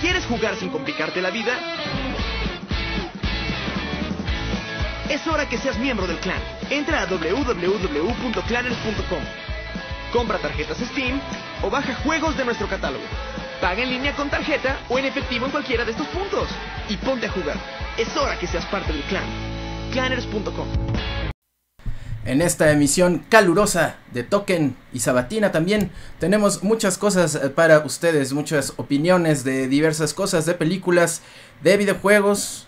¿Quieres jugar sin complicarte la vida? Es hora que seas miembro del clan. Entra a www.clanners.com. Compra tarjetas Steam o baja juegos de nuestro catálogo. Paga en línea con tarjeta o en efectivo en cualquiera de estos puntos. Y ponte a jugar. Es hora que seas parte del clan. Clanners.com. En esta emisión calurosa de Token y Sabatina también tenemos muchas cosas eh, para ustedes, muchas opiniones de diversas cosas, de películas, de videojuegos.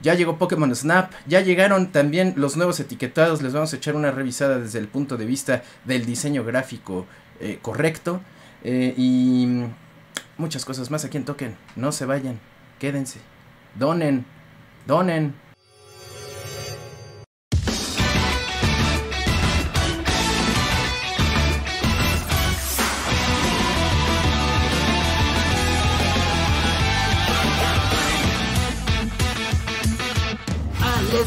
Ya llegó Pokémon Snap, ya llegaron también los nuevos etiquetados, les vamos a echar una revisada desde el punto de vista del diseño gráfico eh, correcto eh, y muchas cosas más aquí en Token. No se vayan, quédense, donen, donen.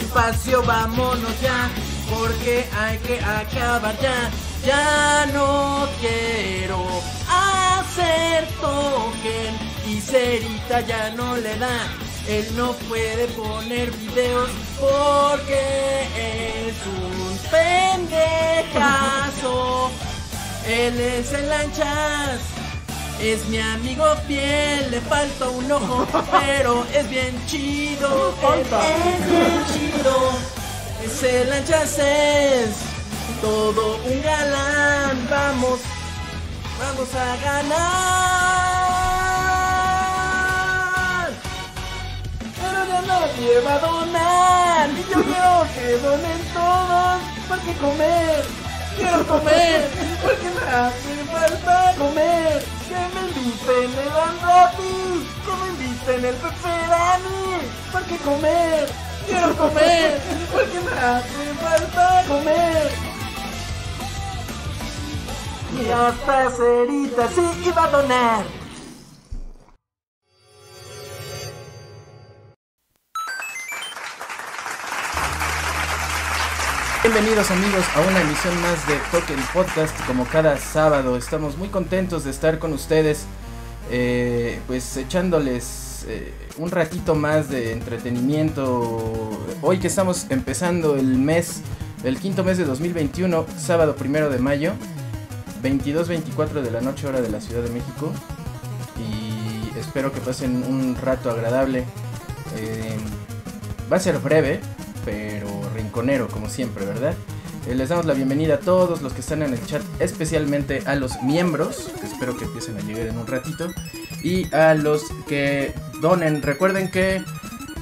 Espacio vámonos ya, porque hay que acabar ya. Ya no quiero hacer token y Cerita ya no le da. Él no puede poner videos porque es un pendejazo. Él es el lanchas. Es mi amigo fiel, le falta un ojo, pero es bien chido. Es bien chido. Es el lanchas es todo un galán. Vamos, vamos a ganar. Pero ya nadie va a donar. Y yo quiero que donen todos. Porque comer, quiero comer. Porque me hace falta comer. Que me inviten el gratis. Que me inviten el pepperoni. Porque comer, quiero comer. Porque me hace falta comer. Y hasta Cerita sí iba a donar. Bienvenidos amigos a una emisión más de Token Podcast. Como cada sábado, estamos muy contentos de estar con ustedes, eh, pues echándoles eh, un ratito más de entretenimiento. Hoy que estamos empezando el mes, el quinto mes de 2021, sábado primero de mayo, 22-24 de la noche, hora de la Ciudad de México. Y espero que pasen un rato agradable. Eh, va a ser breve, pero rinconero como siempre, ¿verdad? Eh, les damos la bienvenida a todos los que están en el chat, especialmente a los miembros, que espero que empiecen a llegar en un ratito, y a los que donen. Recuerden que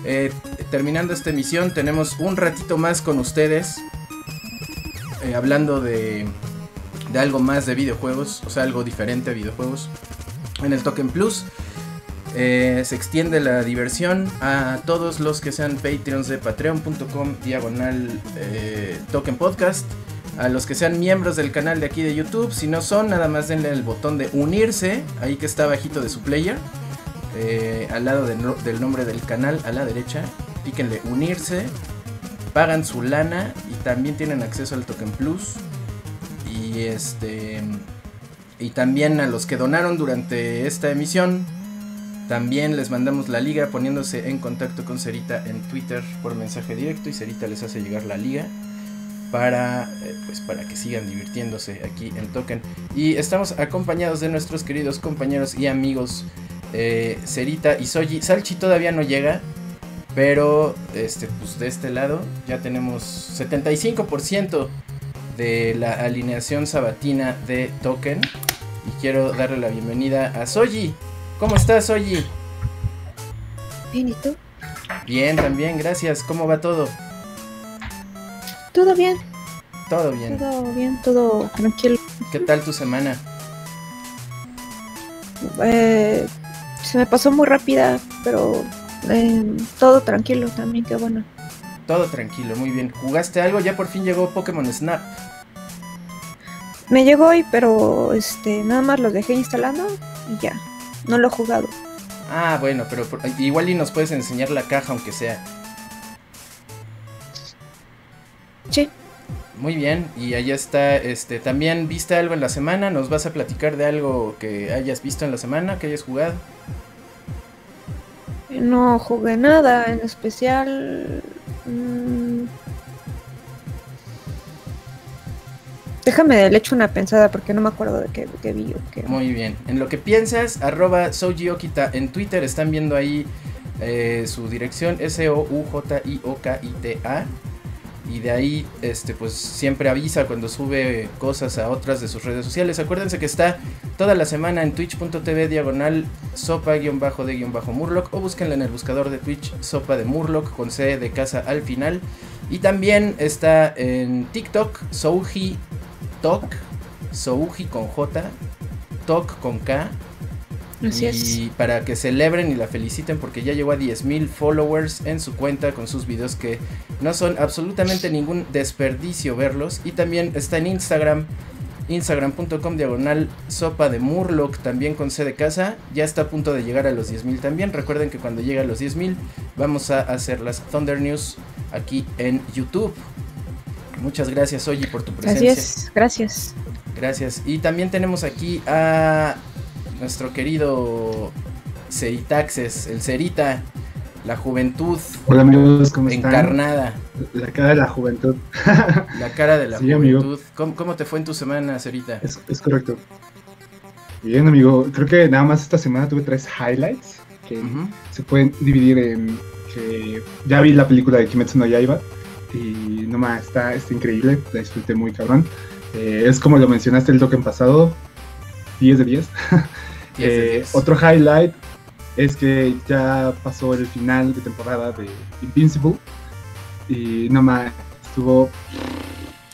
eh, terminando esta emisión tenemos un ratito más con ustedes, eh, hablando de, de algo más de videojuegos, o sea, algo diferente a videojuegos, en el Token Plus. Eh, se extiende la diversión a todos los que sean Patreons de patreon.com diagonal eh, token podcast. A los que sean miembros del canal de aquí de YouTube. Si no son, nada más denle el botón de unirse. Ahí que está bajito de su player. eh, al lado del nombre del canal, a la derecha. Píquenle unirse. Pagan su lana. Y también tienen acceso al token plus. Y este. Y también a los que donaron durante esta emisión. También les mandamos la liga poniéndose en contacto con Cerita en Twitter por mensaje directo y Cerita les hace llegar la liga para eh, pues para que sigan divirtiéndose aquí en Token. Y estamos acompañados de nuestros queridos compañeros y amigos eh, Cerita y Soji. Salchi todavía no llega, pero este pues de este lado ya tenemos 75% de la alineación sabatina de Token y quiero darle la bienvenida a Soji. ¿Cómo estás, Soji? Bien, ¿y tú? Bien, también, gracias. ¿Cómo va todo? Todo bien, Todo bien. todo bien, todo tranquilo. ¿Qué tal tu semana? Eh, se me pasó muy rápida, pero eh, todo tranquilo también, qué bueno. Todo tranquilo, muy bien. ¿Jugaste algo? Ya por fin llegó Pokémon Snap. Me llegó hoy, pero este nada más lo dejé instalando y ya. No lo he jugado. Ah, bueno, pero por- igual y nos puedes enseñar la caja aunque sea. Sí. Muy bien, y allá está, este, también viste algo en la semana, nos vas a platicar de algo que hayas visto en la semana, que hayas jugado. No jugué nada en especial. Mm. Déjame le echo una pensada porque no me acuerdo de qué, qué vi qué. Muy bien. En lo que piensas, arroba Sojiokita en Twitter. Están viendo ahí eh, su dirección S-O-U-J-I-O-K-I-T-A. Y de ahí, este, pues siempre avisa cuando sube cosas a otras de sus redes sociales. Acuérdense que está toda la semana en twitch.tv diagonal sopa-de-murloc o búsquenla en el buscador de Twitch sopa de Murloc con C de casa al final. Y también está en TikTok, Souji Tok, Souji con J, Tok con K. Así y es. para que celebren y la feliciten porque ya llegó a 10.000 followers en su cuenta con sus videos que no son absolutamente ningún desperdicio verlos. Y también está en Instagram, instagram.com diagonal sopa de Murloc, también con C de casa. Ya está a punto de llegar a los 10.000 también. Recuerden que cuando llegue a los 10.000 vamos a hacer las Thunder News aquí en YouTube. Muchas gracias, Oye, por tu presencia. es, gracias. Gracias. Y también tenemos aquí a nuestro querido Ceritaxes, el Cerita, la juventud Hola amigos, ¿cómo están? encarnada, La cara de la juventud. la cara de la Sí, juventud. ¿Cómo, cómo te fue en tu semana, Cerita? Es, es correcto. Bien, amigo. Creo que nada más esta semana tuve tres highlights que se pueden dividir en que ya vi la película de Kimetsu no Yaiba y no más, está, está increíble, la disfruté muy cabrón. Eh, es como lo mencionaste el token pasado, 10 de 10. 10 de Eh, 10. Otro highlight es que ya pasó el final de temporada de Invincible y no más, estuvo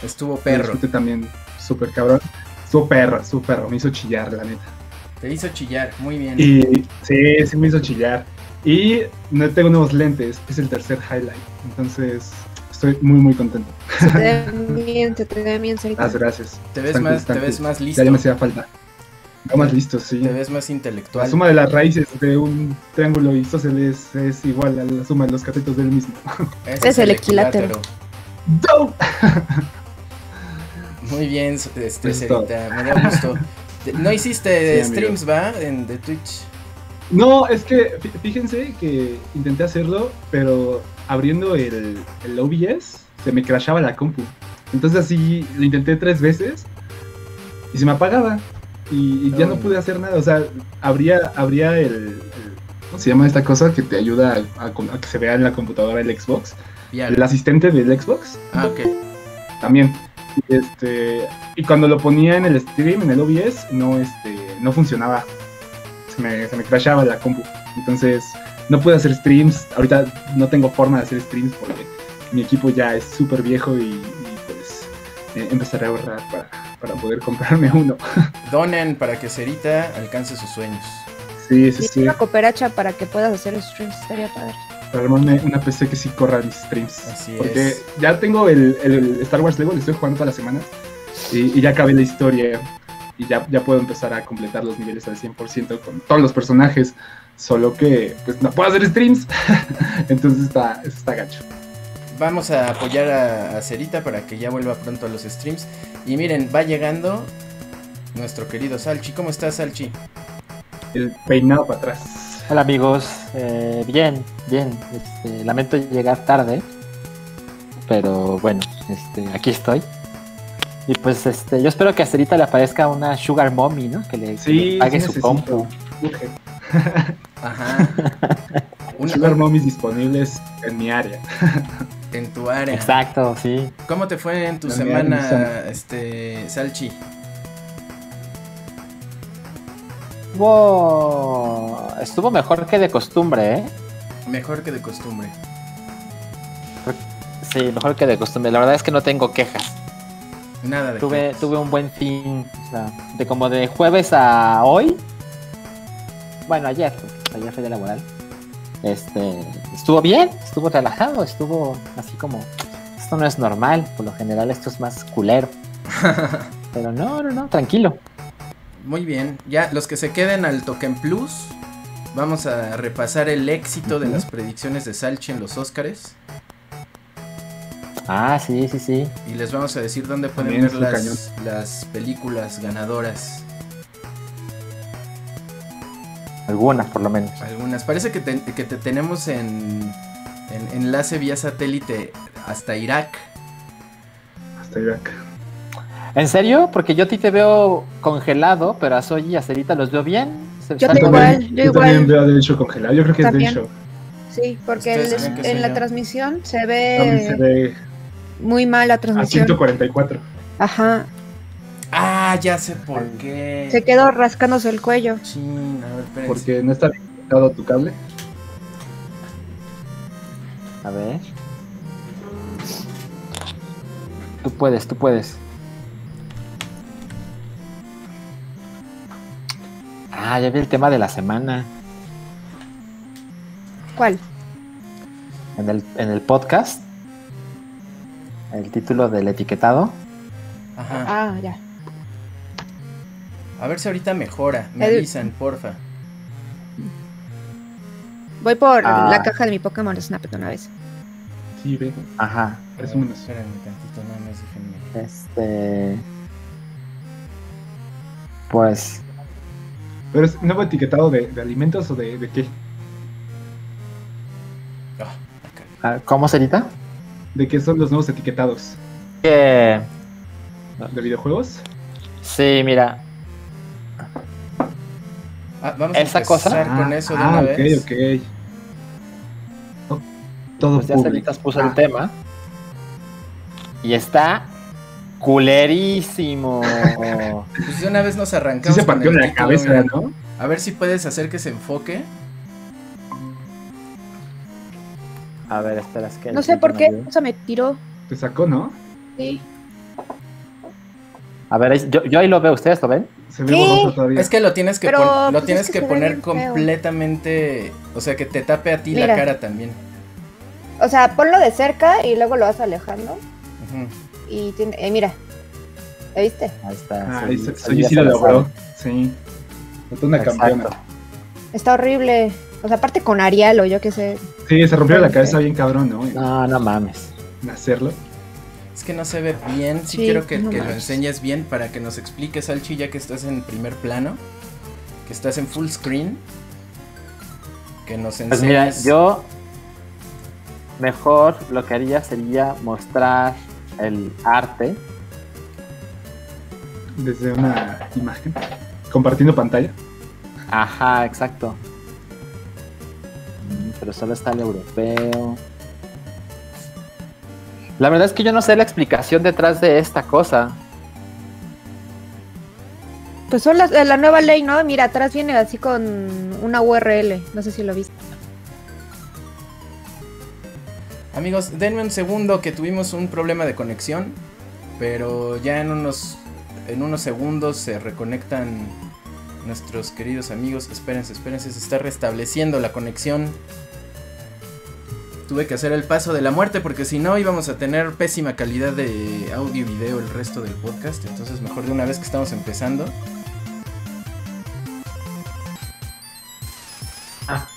Estuvo perro. disfruté también súper cabrón. Estuvo perro, estuvo perro, me hizo chillar, la neta. Te hizo chillar, muy bien. Y sí, sí me hizo chillar. Y no tengo nuevos lentes, es el tercer highlight. Entonces, estoy muy, muy contento. Se te ve bien, se te ve bien. Las gracias. Te ves más, te ves más Ya, listo. ya me hacía falta. Vamos más listo, sí. Te ves más La intelectual. suma de las raíces de un triángulo isósceles es igual a la suma de los catetos del mismo. Ese Es el equilátero. ¡No! Muy bien, este, Cerita, me da gusto. No hiciste Sí, amigo. streams, ¿va? En de Twitch. No, es que fí- fíjense que intenté hacerlo, pero abriendo el, el OBS se me crashaba la compu. Entonces así lo intenté tres veces y se me apagaba. Y, y ya no pude hacer nada. O sea, abría, abría el, el- ¿Cómo se llama esta cosa que te ayuda a, a- a que se vea en la computadora el Xbox? El asistente del Xbox Ah, ok. también. Y, este, y cuando lo ponía en el stream, en el OBS, no, este, no funcionaba. Se me, se me crashaba la compu. Entonces, no pude hacer streams. Ahorita no tengo forma de hacer streams porque mi equipo ya es súper viejo y, y, pues eh, empezaré a ahorrar para, para poder comprarme uno. Donen para que Cerita alcance sus sueños. Sí, sí, Y sí. una cooperacha para que puedas hacer streams, estaría padre. Para armarme una PC que sí corra mis streams. Así porque es. ya tengo el, el Star Wars Lego, le estoy jugando todas las semanas. Y, y ya acabé la historia. Y ya, ya puedo empezar a completar los niveles al 100% con todos los personajes. Solo que pues no puedo hacer streams. Entonces está, está gacho. Vamos a apoyar a, a Cerita para que ya vuelva pronto a los streams. Y miren, va llegando nuestro querido Salchi. ¿Cómo estás, Salchi? El peinado para atrás. Hola amigos, Eh, bien, bien. Este, lamento llegar tarde, pero bueno, este, aquí estoy. Y pues este, yo espero que a Cerita le aparezca una Sugar Mommy, ¿no? Que le, que Sí, le pague sí su compu. Ajá. Una- Sugar Mommies disponibles en mi área. en tu área. Exacto, sí. ¿Cómo te fue en tu en semana, este, Salchi? Wow, estuvo mejor que de costumbre, ¿eh? Mejor que de costumbre. Sí, mejor que de costumbre. La verdad es que no tengo quejas. Nada de Tuve, quejas. tuve un buen fin, o sea, de como de jueves a hoy. Bueno, ayer, porque ayer fue de laboral. Este, estuvo bien, estuvo relajado, estuvo así como, esto no es normal, por lo general esto es más culero. Pero no, no, no, tranquilo. Muy bien. Ya, los que se queden al Token Plus, vamos a repasar el éxito de las predicciones de Salchi en los Oscars. Ah, sí, sí, sí. Y les vamos a decir dónde pueden También ver las, las películas ganadoras. Algunas, por lo menos. Algunas. Parece que te, que te tenemos en, en enlace vía satélite hasta Irak. Hasta Irak. ¿En serio? Porque yo a ti te veo congelado, pero a Soy y a Cerita los veo bien. Se- Yo como- igual, yo yo también igual. veo a Derecho congelado. Yo creo que es También. Derecho. Sí, porque el- en la yo. transmisión se También se ve muy mal la a transmisión. 144. Ajá. Ah, ya sé por qué. Se quedó rascándose el cuello. Chin, a ver, espérense. Porque no está bien conectado tu cable. A ver. Tú puedes, tú puedes. Ah, ya vi el tema de la semana. ¿Cuál? En el, en el podcast. El título del etiquetado. Ajá. Ah, ya. A ver si ahorita mejora. Me El- avisan, porfa. Voy por Ah. la caja de mi Pokémon Snap de una vez. Sí, ve. Ajá. Parece menos. Espérenme tantito, nada más déjenme. Este. Pues. Pero es nuevo etiquetado de, de alimentos o de, de qué? Ah, acá. ah, ¿Cómo, Cerita? ¿De qué son los nuevos etiquetados? Que. ¿De videojuegos? Sí, mira. Ah, vamos ¿Esa a empezar cosa? con eso de ah, una ok, vez. ok. Oh, todo Pues ya. Ceritas puso Ah, el tema. Y está culerísimo. Pues de una vez nos Sí arrancamos. se con partió el la título, cabeza. ¿no? A ver si puedes hacer que se enfoque. A ver, espera, es que. No sé por qué, o sea, me tiró. Te sacó, ¿no? Sí. A ver, yo, yo ahí lo veo, ¿ustedes lo ven? Se ve borroso todavía. Es que lo tienes que, Pero, pon- lo pues, tienes es que poner feo. completamente. O sea, que te tape a ti la cara también. O sea, ponlo de cerca y luego lo vas alejando. Ujú. Y tiene. Eh, mira. ¿Ya viste? Ahí está. Ah, sí, ahí se- sí, Soy lo la logró. Sí. Fue una Exacto. campeona. Está horrible. O sea, aparte con Arial o yo qué sé. Sí, se rompió la cabeza bien cabrón, ¿no? No, no mames. en hacerlo. Es que no se ve bien. Sí, Sí, quiero que, no que lo enseñes bien para que nos expliques, Alchi, ya que estás en primer plano. Que estás en full screen. Que nos enseñes. Pues mira, yo mejor lo que haría sería mostrar el arte. Desde una imagen. Compartiendo pantalla. Ajá, exacto. Pero solo está el europeo. La verdad es que yo no sé la explicación detrás de esta cosa. Pues son las- la nueva ley, ¿no? Mira, atrás viene así con una URL. No sé si lo viste. Amigos, denme un segundo que tuvimos un problema de conexión. Pero ya en unos, en unos segundos se reconectan nuestros queridos amigos. Espérense, espérense, se está restableciendo la conexión. Tuve que hacer el paso de la muerte porque si no íbamos a tener pésima calidad de audio y video el resto del podcast. Entonces mejor de una vez que estamos empezando.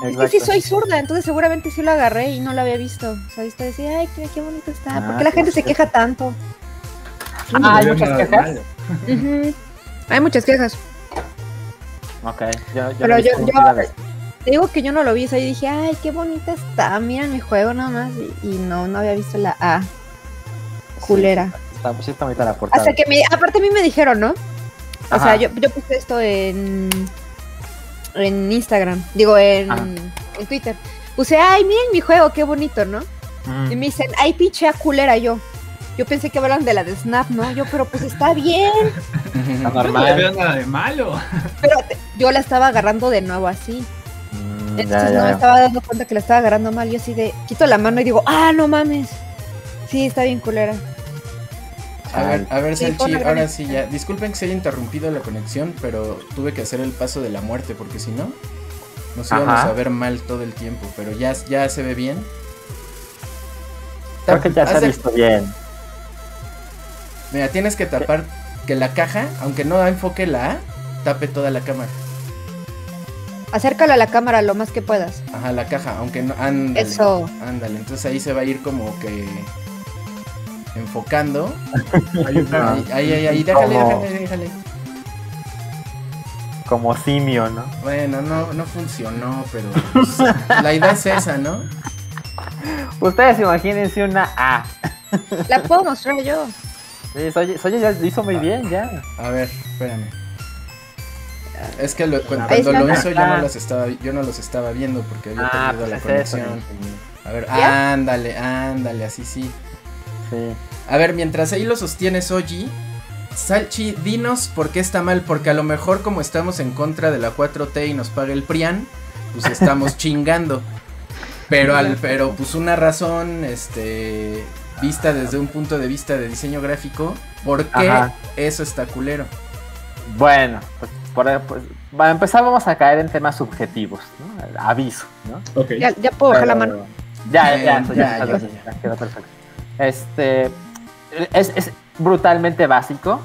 Es que sí soy zurda, entonces seguramente sí lo agarré y no lo había visto. O sea, viste decir, ay, qué, qué bonito está. Ah, ¿Por qué la gente se queja tanto? Ah, No hay muchas quejas. Hay muchas quejas. Ok, yo, yo Pero yo- visto yo-. Te digo que yo no lo vi, o sea, yo dije, ay, qué bonita está, mira mi juego nada más. Y, y no, no había visto la A. Culera. Está, sí está bonita la portada. Hasta que me, aparte a mí me dijeron, ¿no? O sea, yo, yo puse esto en, en Instagram, digo, en, en Twitter. Puse, ay, miren mi juego, qué bonito, ¿no? Mm. Y me dicen, ay, pinche A culera yo. Yo pensé que hablaban de la de Snap, ¿no? Yo, pero pues está bien. Está No le normal. veo nada de malo. Pero te- yo la estaba agarrando de nuevo así. Mm, Entonces ya, ya no me estaba dando cuenta que la estaba agarrando mal. Yo así de, quito la mano y digo, ah, no mames. Sí, está bien culera. A ver, a ver, Sí, Salchi, ahora sí ya. Disculpen que se haya interrumpido la conexión, pero tuve que hacer el paso de la muerte porque si no, nos íbamos a ver mal todo el tiempo. Pero ya, ya se ve bien. Creo que ya se ha de- visto bien. Mira, tienes que tapar que la caja, aunque no enfoque la A, tape toda la cámara. Acércalo a la cámara lo más que puedas. Ajá, la caja, aunque no. Ándale. Eso. Ándale, entonces ahí se va a ir como que enfocando. Ahí está. Ahí, ahí, déjale, Como- déjale, déjale. como simio, ¿no? Bueno, no, no funcionó, pero pues, la idea es esa, ¿no? Ustedes imagínense una A. La puedo mostrar yo. Sí, Soye, Soye ya lo hizo muy bien, ya. A ver, espérame. Es que lo- cuando lo hizo yo no los estaba, yo no los estaba viendo porque había Ah, perdido pues la eso. conexión. A ver, ¿Ya? ándale, ándale, así sí. Sí. A ver, mientras ahí lo sostienes, Oji, Salchi, dinos por qué está mal, porque a lo mejor como estamos en contra de la 4T y nos paga el PRIAN, pues estamos chingando. Pero al, pero pues una razón, este, vista desde un punto de vista de diseño gráfico, ¿por qué Ajá. eso está culero? Bueno, pues, por, pues, para empezar vamos a caer en temas subjetivos, ¿no? Aviso, ¿no? Ya, ya puedo bajar la mano. Ya, ya, eso ya, ya, ya, ya, ya. quedó perfecto. Este es, es brutalmente básico.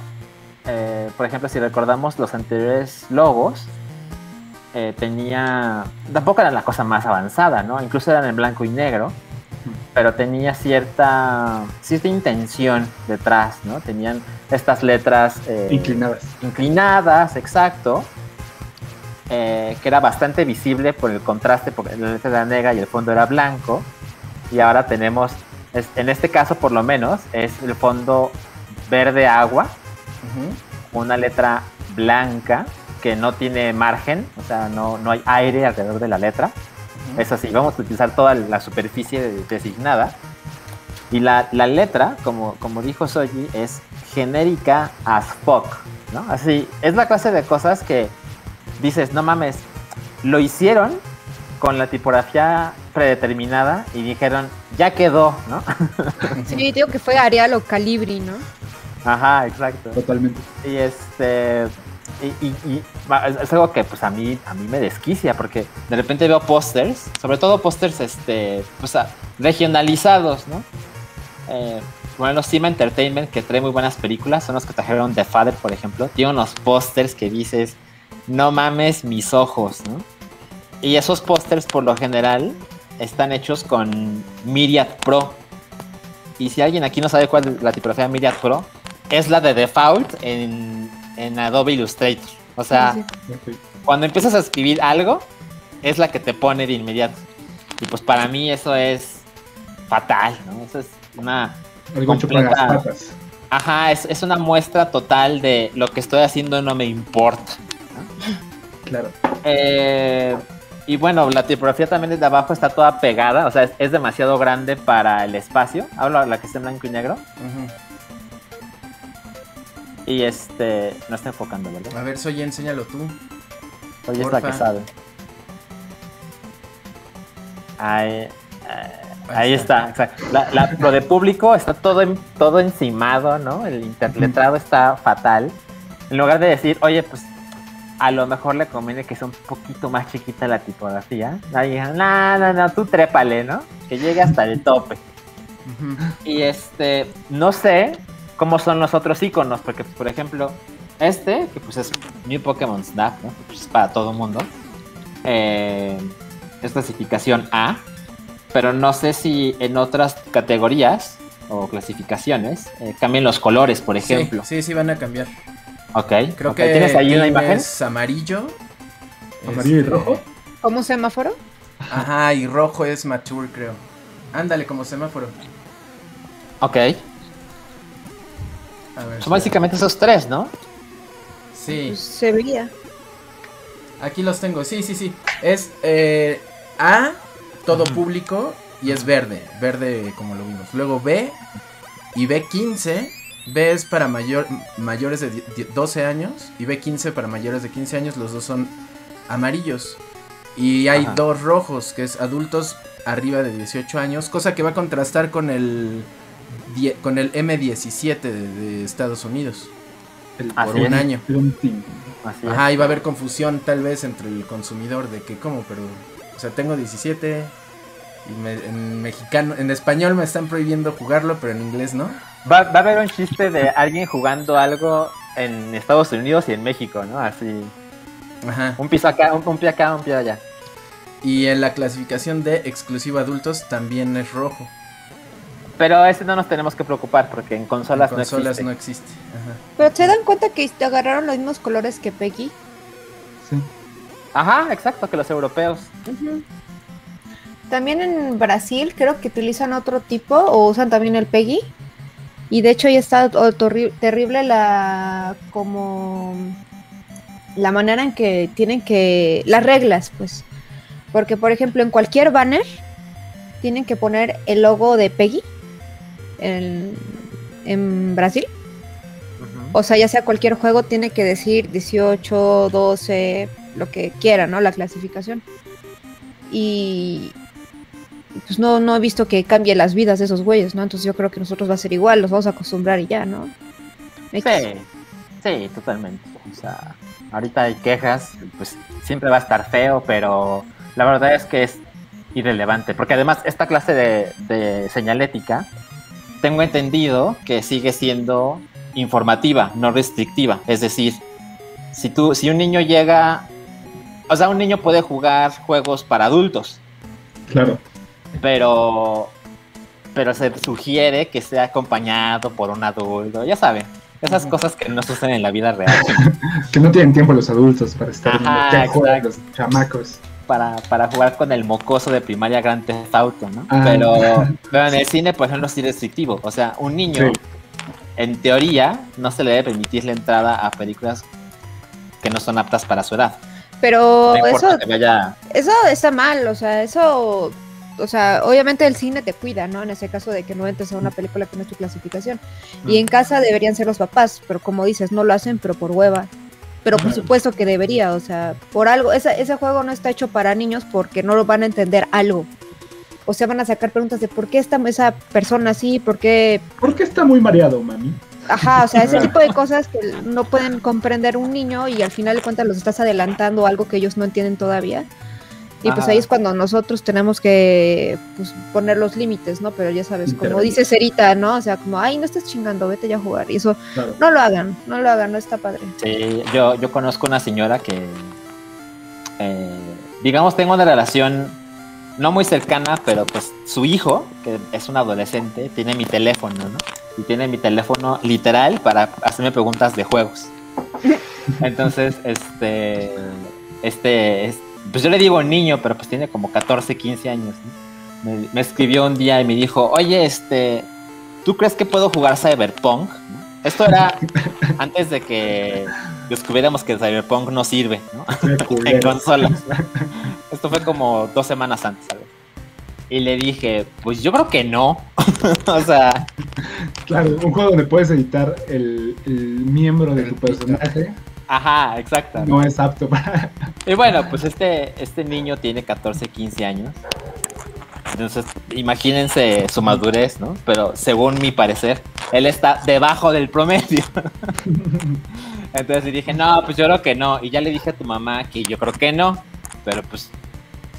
Eh, por ejemplo, si recordamos los anteriores logos, eh, tenía. Tampoco era la cosa más avanzada, ¿no? Incluso eran en blanco y negro. Pero tenía cierta, cierta intención detrás, ¿no? Tenían estas letras eh, Inclinadas. inclinadas, exacto, eh, que era bastante visible por el contraste, porque la letra era negra y el fondo era blanco, y ahora tenemos, es- en este caso por lo menos, es el fondo verde agua, Ujú, una letra blanca que no tiene margen, o sea, no, no hay aire alrededor de la letra. Es así, vamos a utilizar toda la superficie de- designada. Y la, la letra, como, como dijo Soji, es genérica as fuck, ¿no? Así, es la clase de cosas que dices, no mames, lo hicieron con la tipografía predeterminada y dijeron, ya quedó, ¿no? Sí, digo que fue Arial o Calibri, ¿no? Ajá, exacto. Totalmente. Y este. Y, es, algo que pues a mí, a mí me desquicia porque de repente veo pósters, sobre todo pósters este, pues, regionalizados, ¿no? Eh, bueno, Cima Entertainment que trae muy buenas películas, son los que trajeron The Father, por ejemplo. Tiene unos pósters que dices, no mames mis ojos, ¿no? Y esos pósters por lo general están hechos con Myriad Pro. Y si alguien aquí no sabe cuál es la tipografía Myriad Pro, es la de default en, en Adobe Illustrator. O sea, Sí, cuando empiezas a escribir algo, es la que te pone de inmediato. Y pues para mí eso es fatal, ¿no? Eso es una... Algo hecho con las Completa. patas. Ajá, es, es una muestra total de lo que estoy haciendo no me importa. Claro. Eh, y bueno, la tipografía también desde abajo está toda pegada, o sea, es, es demasiado grande para el espacio. Hablo la que está en blanco y negro. Ujú. Y este, no está enfocando, ¿verdad? A ver, Soy, enséñalo tú. Oye, es la que sabe. Ahí, eh, Ahí ahí está. está, exacto. La- la- lo de público está todo, en- todo encimado, ¿no? El interletrado está fatal. En lugar de decir, oye, pues a lo mejor le conviene que sea un poquito más chiquita la tipografía. Nadie dijo, no, no, no, tú trépale, ¿no? Que llegue hasta el tope. Y este, no sé cómo son los otros iconos, porque por ejemplo, este, que pues es New Pokémon Snap, ¿no? Pues es para todo mundo. eh, es clasificación A, pero no sé si en otras categorías o clasificaciones eh, cambien los colores, por ejemplo. Sí, sí, sí van a cambiar. Ok. Creo que ¿Tienes ahí una imagen? es amarillo. Amarillo y Este, rojo. ¿Como semáforo? Ajá, y rojo es mature, creo. Ándale, como semáforo. Ok. A ver, Son básicamente esos tres, ¿no? Sí, Pues se veía. aquí los tengo. Sí, sí, sí. Es eh, A, todo público, y es verde. Verde como lo vimos. Luego B y B15. B es para mayor, mayores de die- die- 12 años y B15 para mayores de 15 años. Los dos son amarillos. Y hay Ajá. dos rojos, que es adultos arriba de 18 años, cosa que va a contrastar con el die- con el M17 de, de Estados Unidos El por un es. año. Así. Ajá, y va a haber confusión tal vez entre el consumidor de que, ¿cómo? Pero, o sea, tengo 17 y me- en mexicano, en español me están prohibiendo jugarlo, pero en inglés no. Va, va a haber un chiste de alguien jugando algo en Estados Unidos y en México, ¿no? Así. Ajá. Un piso acá, un, un pie acá, un pie allá. Y en la clasificación de exclusivo adultos también es rojo. Pero ese no nos tenemos que preocupar porque en consolas, en consolas no no existe. Ajá. Pero se dan cuenta que te agarraron los mismos colores que Peggy. sí. Ajá, exacto, que los europeos. También en Brasil creo que utilizan otro tipo o usan también el PEGI. Y de hecho ya está terrible la como la manera en que tienen que las reglas, pues. Porque por ejemplo, en cualquier banner tienen que poner el logo de PEGI en, en Brasil. O sea, ya sea cualquier juego, tiene que decir 18, 12, lo que quiera, ¿no? La clasificación. Y pues no, no he visto que cambie las vidas de esos güeyes, ¿no? Entonces yo creo que nosotros va a ser igual, los vamos a acostumbrar y ya, ¿no? X. Sí, sí, totalmente. O sea, ahorita hay quejas, pues siempre va a estar feo, pero la verdad es que es irrelevante, porque además esta clase de, de señalética, tengo entendido que sigue siendo informativa, no restrictiva. Es decir, si tú, si un niño llega, o sea, un niño puede jugar juegos para adultos, Claro. pero pero se sugiere que sea acompañado por un adulto, ya saben, esas cosas que no suceden en la vida real. Que no tienen tiempo los adultos para estar Ajá, viendo qué juegan exacto. los chamacos. Para, para jugar con el mocoso de primaria Grand Theft Auto, ¿no? Ah. Pero, pero en el cine, por ejemplo, sí es restrictivo. O sea, un niño, Sí. en teoría, no se le debe permitir la entrada a películas que no son aptas para su edad. Pero No eso, vaya... eso está mal, o sea, eso, o sea, obviamente el cine te cuida, ¿no? En ese caso de que no entres a una película que no es tu clasificación. Y en casa deberían ser los papás, pero como dices, no lo hacen, pero por hueva. Pero por supuesto que debería, o sea, por algo, esa- ese juego no está hecho para niños porque no lo van a entender algo. O sea, van a sacar preguntas de por qué está esa persona así, por qué ¿Por qué está muy mareado, mami? Ajá, o sea, ese tipo de cosas que no pueden comprender un niño y al final de cuentas los estás adelantando algo que ellos no entienden todavía. Y pues ahí es cuando nosotros tenemos que pues, poner los límites, ¿no? Pero ya sabes, como Intervenir. dice Cerita, ¿no? O sea, como, ay, no estés chingando, vete ya a jugar. Y eso, Claro. no lo hagan, no lo hagan, no está padre. Sí, yo, yo conozco una señora que, eh, digamos, tengo una relación no muy cercana, pero pues su hijo, que es un adolescente, tiene mi teléfono, ¿no? Y tiene mi teléfono literal para hacerme preguntas de juegos. Entonces, este, este, es- pues yo le digo niño, pero pues tiene como 14, 15 años, ¿no? Me, me escribió un día y me dijo, oye, este, ¿tú crees que puedo jugar Cyberpunk? ¿No? Esto era antes de que descubriéramos que Cyberpunk no sirve, ¿no? En consolas. Esto fue como dos semanas antes, ¿sabes? Y le dije, pues yo creo que no. o sea, Claro, un juego donde puedes editar el, el miembro de tu personaje ajá, exacto. no es apto para. Y bueno, pues este, este niño tiene 14, 15 años. Entonces, imagínense su madurez, ¿no? Pero según mi parecer, él está debajo del promedio. Entonces dije, no, pues yo creo que no. Y ya le dije a tu mamá que yo creo que no. Pero pues,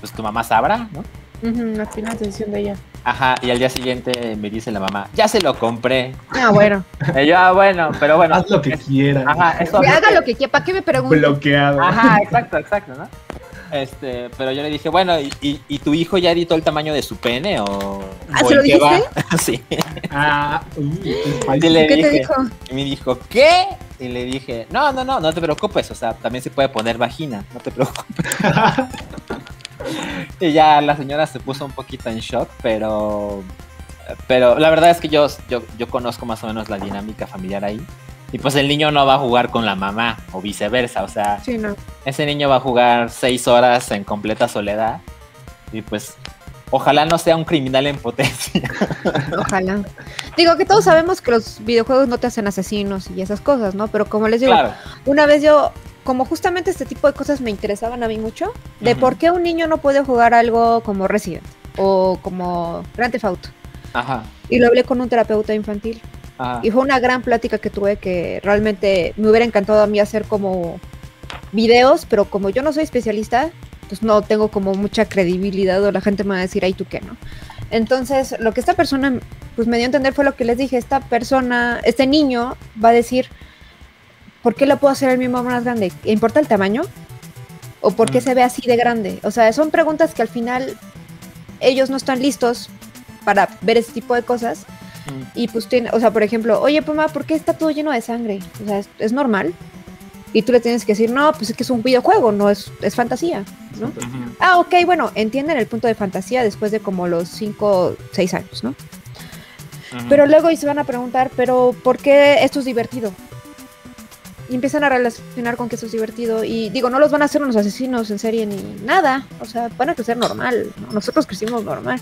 pues tu mamá sabrá, ¿no? Al final es decisión de ella. Ajá, y al día siguiente me dice la mamá, ya se lo compré. Ah, bueno. Y yo, ah, bueno, pero bueno. Haz lo que quieras. Ajá, eso Que haga lo que quiera, ¿para qué me pregunta? Bloqueado. Ajá, exacto, exacto, ¿no? Este, pero yo le dije, bueno, ¿y, y, y tu hijo ya editó el tamaño de su pene o, Ah, ¿se lo va? dijiste? sí. Ah, ¿Qué te dijo? Y me dijo, ¿qué? Y le dije, no, no, no, no te preocupes, o sea, también se puede poner vagina, no te preocupes. y ya la señora se puso un poquito en shock, pero pero la verdad es que yo, yo, yo conozco más o menos la dinámica familiar ahí. Y pues el niño no va a jugar con la mamá o viceversa, o sea, Sí, no. ese niño va a jugar seis horas en completa soledad. Y pues, ojalá no sea un criminal en potencia. Ojalá. Digo que todos sabemos que los videojuegos no te hacen asesinos y esas cosas, ¿no? Pero como les digo, claro. una vez yo, como justamente este tipo de cosas me interesaban a mí mucho, de por qué un niño no puede jugar algo como Resident o como Grand Theft Auto. Ajá. Y lo hablé con un terapeuta infantil. ajá. Y fue una gran plática que tuve que realmente me hubiera encantado a mí hacer como videos, pero como yo no soy especialista, pues no tengo como mucha credibilidad o la gente me va a decir, ay, tú qué, ¿no? Entonces, lo que esta persona pues me dio a entender fue lo que les dije, esta persona, este niño va a decir, ¿por qué lo puedo hacer el mismo más grande? ¿Importa el tamaño? ¿O por qué Mm. se ve así de grande? O sea, son preguntas que al final ellos no están listos para ver ese tipo de cosas. Mm. Y pues tiene, o sea, por ejemplo, oye, mamá, ¿por qué está todo lleno de sangre? O sea, ¿es, es normal? Y tú le tienes que decir, no, pues es que es un videojuego, no es, es fantasía, ¿no? Ah, ok, bueno, entienden el punto de fantasía después de como los 5, 6 años, ¿no? Pero luego y se van a preguntar, pero ¿por qué esto es divertido? Y empiezan a relacionar con que esto es divertido. Y digo, no los van a hacer unos asesinos en serie ni nada. O sea, van a crecer normal. ¿no? Nosotros crecimos normal.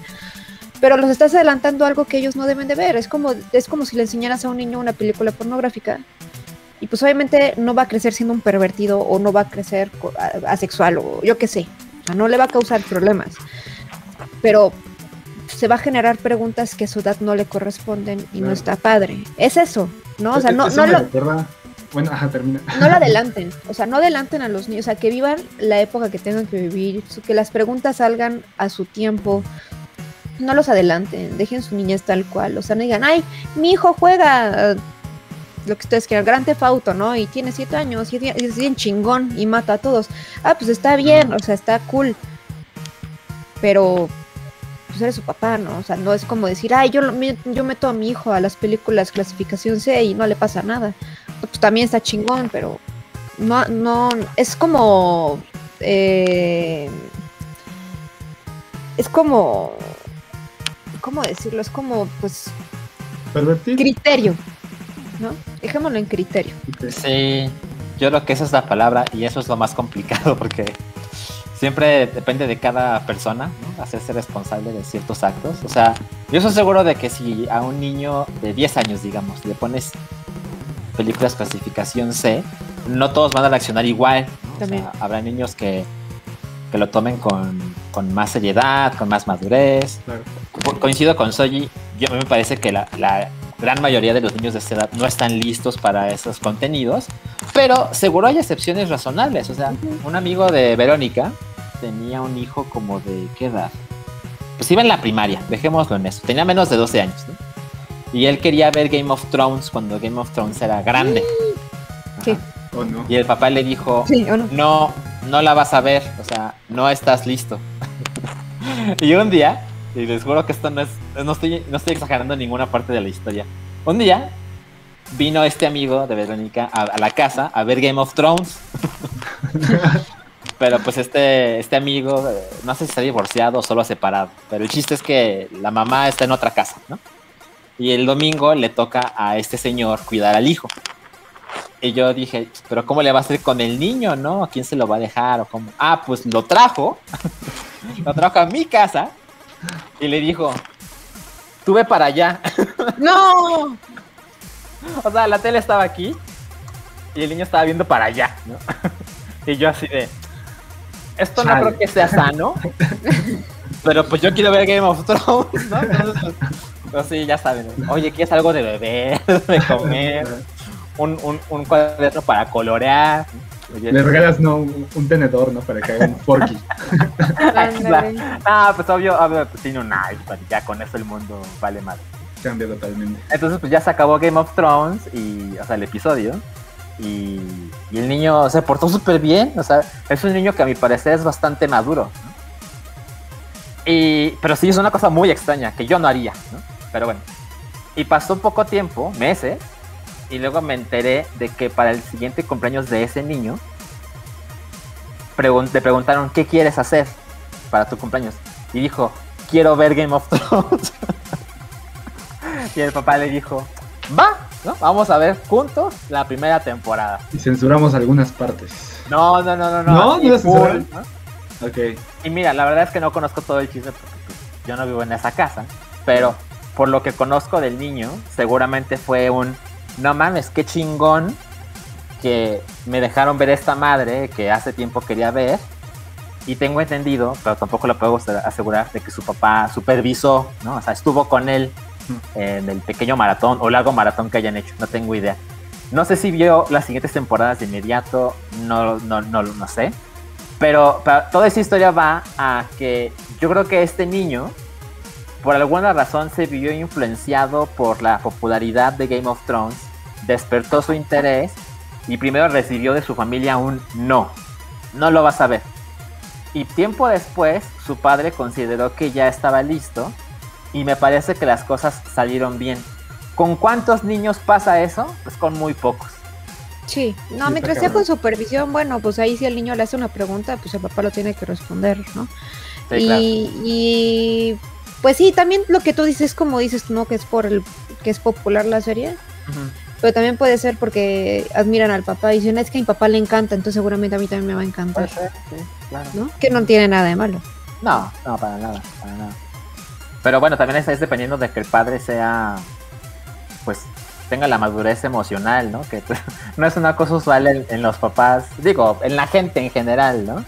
Pero los estás adelantando algo que ellos no deben de ver. Es como, es como si le enseñaras a un niño una película pornográfica. Y pues obviamente no va a crecer siendo un pervertido o no va a crecer asexual o yo qué sé. O sea, no le va a causar problemas. Pero se va a generar preguntas que a su edad no le corresponden y no está padre. Es eso, ¿no? O sea, no, Eso no, me lo, recuerda- Bueno, ajá, termina. no lo adelanten. O sea, no adelanten a los niños. O sea, que vivan la época que tengan que vivir. Que las preguntas salgan a su tiempo. No los adelanten. Dejen su niñez tal cual. O sea, no digan, ay, mi hijo juega. Lo que ustedes quieran, Gran Auto, ¿no? Y tiene siete años y es bien- chingón y mata a todos. Ah, pues está bien, o sea, está cool. Pero pues eres su papá, ¿no? O sea, no es como decir, ay, yo, yo meto a mi hijo a las películas clasificación C y no le pasa nada. Pues también está chingón, pero no, no, es como, eh, es como, ¿cómo decirlo? Es como, pues, Pervertido. criterio, ¿no? Dejémoslo en criterio. Sí, yo creo que esa es la palabra y eso es lo más complicado porque siempre depende de cada persona, ¿no? Hacerse responsable de ciertos actos. O sea, yo estoy seguro de que si a un niño de 10 años, digamos, le pones películas clasificación C, no todos van a reaccionar igual. habrá niños que, que lo tomen con, con más seriedad, con más madurez. Claro. Coincido con Soji, yo a mí me parece que la, la gran mayoría de los niños de esta edad no están listos para esos contenidos, pero seguro hay excepciones razonables. O sea, un amigo de Verónica tenía un hijo como de qué edad? Pues iba en la primaria, dejémoslo en eso. Tenía menos de 12 años, ¿no? Y él quería ver Game of Thrones cuando Game of Thrones era grande. Sí. Ajá. ¿O no? Y el papá le dijo, Sí, ¿o no? no, no la vas a ver, o sea, no estás listo. y un día, y les juro que esto no es, no estoy, no estoy exagerando en ninguna parte de la historia. Un día vino este amigo de Verónica a, a la casa a ver Game of Thrones. pero pues este, este amigo, eh, no sé si está divorciado o solo separado, pero el chiste es que la mamá está en otra casa, ¿no? Y el domingo le toca a este señor cuidar al hijo. Y yo dije, pero ¿cómo le va a hacer con el niño, no? ¿A quién se lo va a dejar o cómo? Ah, pues lo trajo, lo trajo a mi casa y le dijo, tú ve para allá. ¡No! o sea, la tele estaba aquí y el niño estaba viendo para allá, ¿no? y yo así de, esto no creo que sea sano, pero pues yo quiero ver Game of Thrones, ¿no? Entonces, pues, pues sí, ya saben, oye, ¿quieres algo de beber, de comer? Un, un, un cuaderno para colorear. Oye, Le regalas no un, tenedor, ¿no? Para que haga un forky. Ah, pues obvio, obvio, pues tiene un iPad, ya con eso el mundo vale más. Cambia totalmente. Entonces, pues ya se acabó Game of Thrones y, o sea, el episodio. Y, y el niño se portó súper bien. O sea, es un niño que a mi parecer es bastante maduro. ¿no? Y, pero sí es una cosa muy extraña que yo no haría, ¿no? Pero bueno. Y pasó poco tiempo, meses, y luego me enteré de que para el siguiente cumpleaños de ese niño, pregun- le preguntaron, ¿qué quieres hacer para tu cumpleaños? Y dijo, quiero ver Game of Thrones. y el papá le dijo, va, ¿no? Vamos a ver juntos la primera temporada. Y censuramos algunas partes. No, no, no, no, no. ¿No? ¿No full? ¿no? Ok. Y mira, la verdad es que no conozco todo el chisme porque pues, yo no vivo en esa casa, pero por lo que conozco del niño, seguramente fue un, no mames, qué chingón que me dejaron ver esta madre que hace tiempo quería ver. Y tengo entendido, pero tampoco lo puedo asegurar, de que su papá supervisó, ¿no? O sea, estuvo con él en el pequeño maratón o largo maratón que hayan hecho, no tengo idea. No sé si vio las siguientes temporadas de inmediato, no, no, no, no sé. Pero, pero toda esa historia va a que yo creo que este niño, por alguna razón, se vio influenciado por la popularidad de Game of Thrones, despertó su interés y primero recibió de su familia un no, no lo vas a ver. Y tiempo después, su padre consideró que ya estaba listo y me parece que las cosas salieron bien. ¿Con cuántos niños pasa eso? Pues con muy pocos. Sí, no, mientras sea con supervisión, bueno, pues ahí si el niño le hace una pregunta, pues el papá lo tiene que responder, ¿no? Sí, y, claro. y pues sí, también lo que tú dices, como dices, ¿no? Que es por el que es popular la serie, pero también puede ser porque admiran al papá y dicen, es que a mi papá le encanta, entonces seguramente a mí también me va a encantar, Puede ser, sí, claro. ¿no? Que no tiene nada de malo. No, no, para nada, para nada. Pero bueno, también es, es dependiendo de que el padre sea, pues, tenga la madurez emocional, ¿no? Que no es una cosa usual en, en los papás, digo, en la gente en general, ¿no?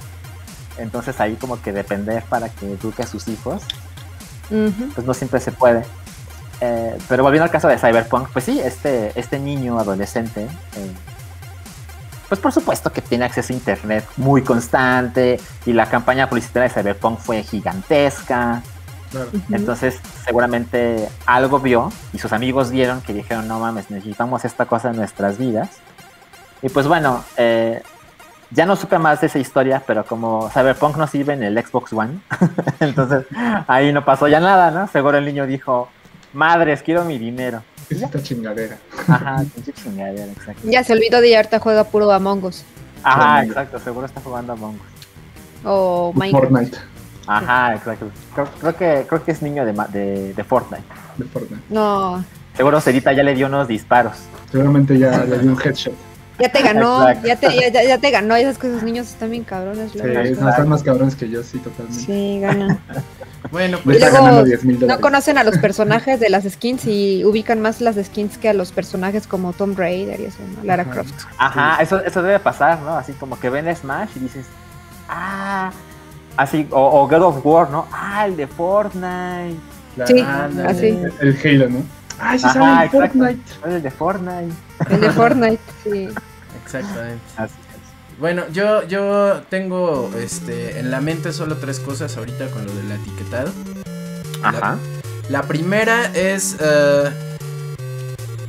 Entonces ahí como que depender para que eduque a sus hijos, Pues no siempre se puede. Eh, pero volviendo al caso de Cyberpunk, pues sí, este, este niño adolescente, eh, pues por supuesto que tiene acceso a internet muy constante y la campaña publicitaria de Cyberpunk fue gigantesca. Claro. Entonces, seguramente algo vio y sus amigos vieron que dijeron, no mames, necesitamos esta cosa en nuestras vidas. Y pues bueno, eh, ya no supe más de esa historia, pero como Cyberpunk no sirve en el Xbox One, entonces ahí no pasó ya nada, ¿no? Seguro el niño dijo, madres, quiero mi dinero. Es esta chingadera. Ajá, chingadera, exacto. Ya se olvidó de harta juega puro Among Us Ajá, exacto, seguro está jugando a Among Us. o Minecraft. Fortnite. Ajá, exacto. Creo, creo que, creo que es niño de, ma- de, de Fortnite. De Fortnite. No, Seguro Cerita ya le dio unos disparos. Seguramente ya le dio un headshot. Ya te ganó, ya te, ya, ya- te ganó, esas cosas, niños están bien cabrones. Sí, no, están más cabrones que yo, sí, totalmente. Sí, ganan. Bueno, pues está luego, ganando 10 mil No conocen a los personajes de las skins y ubican más las skins que a los personajes como Tomb Raider y eso, ¿no? Lara Ajá. Croft. Ajá, eso, eso debe pasar, ¿no? Así como que ven Smash y dices, ah, así, o, o God of War, ¿no? Ah, el de Fortnite. Sí, así. El Halo, ¿no? Ay, sí Ajá, saben exacto. Fortnite. Es el de Fortnite. El de Fortnite, sí. Exactamente. Así Bueno, yo, yo tengo este, en la mente solo tres cosas ahorita con lo del etiquetado. es. Ajá. La primera es. eh,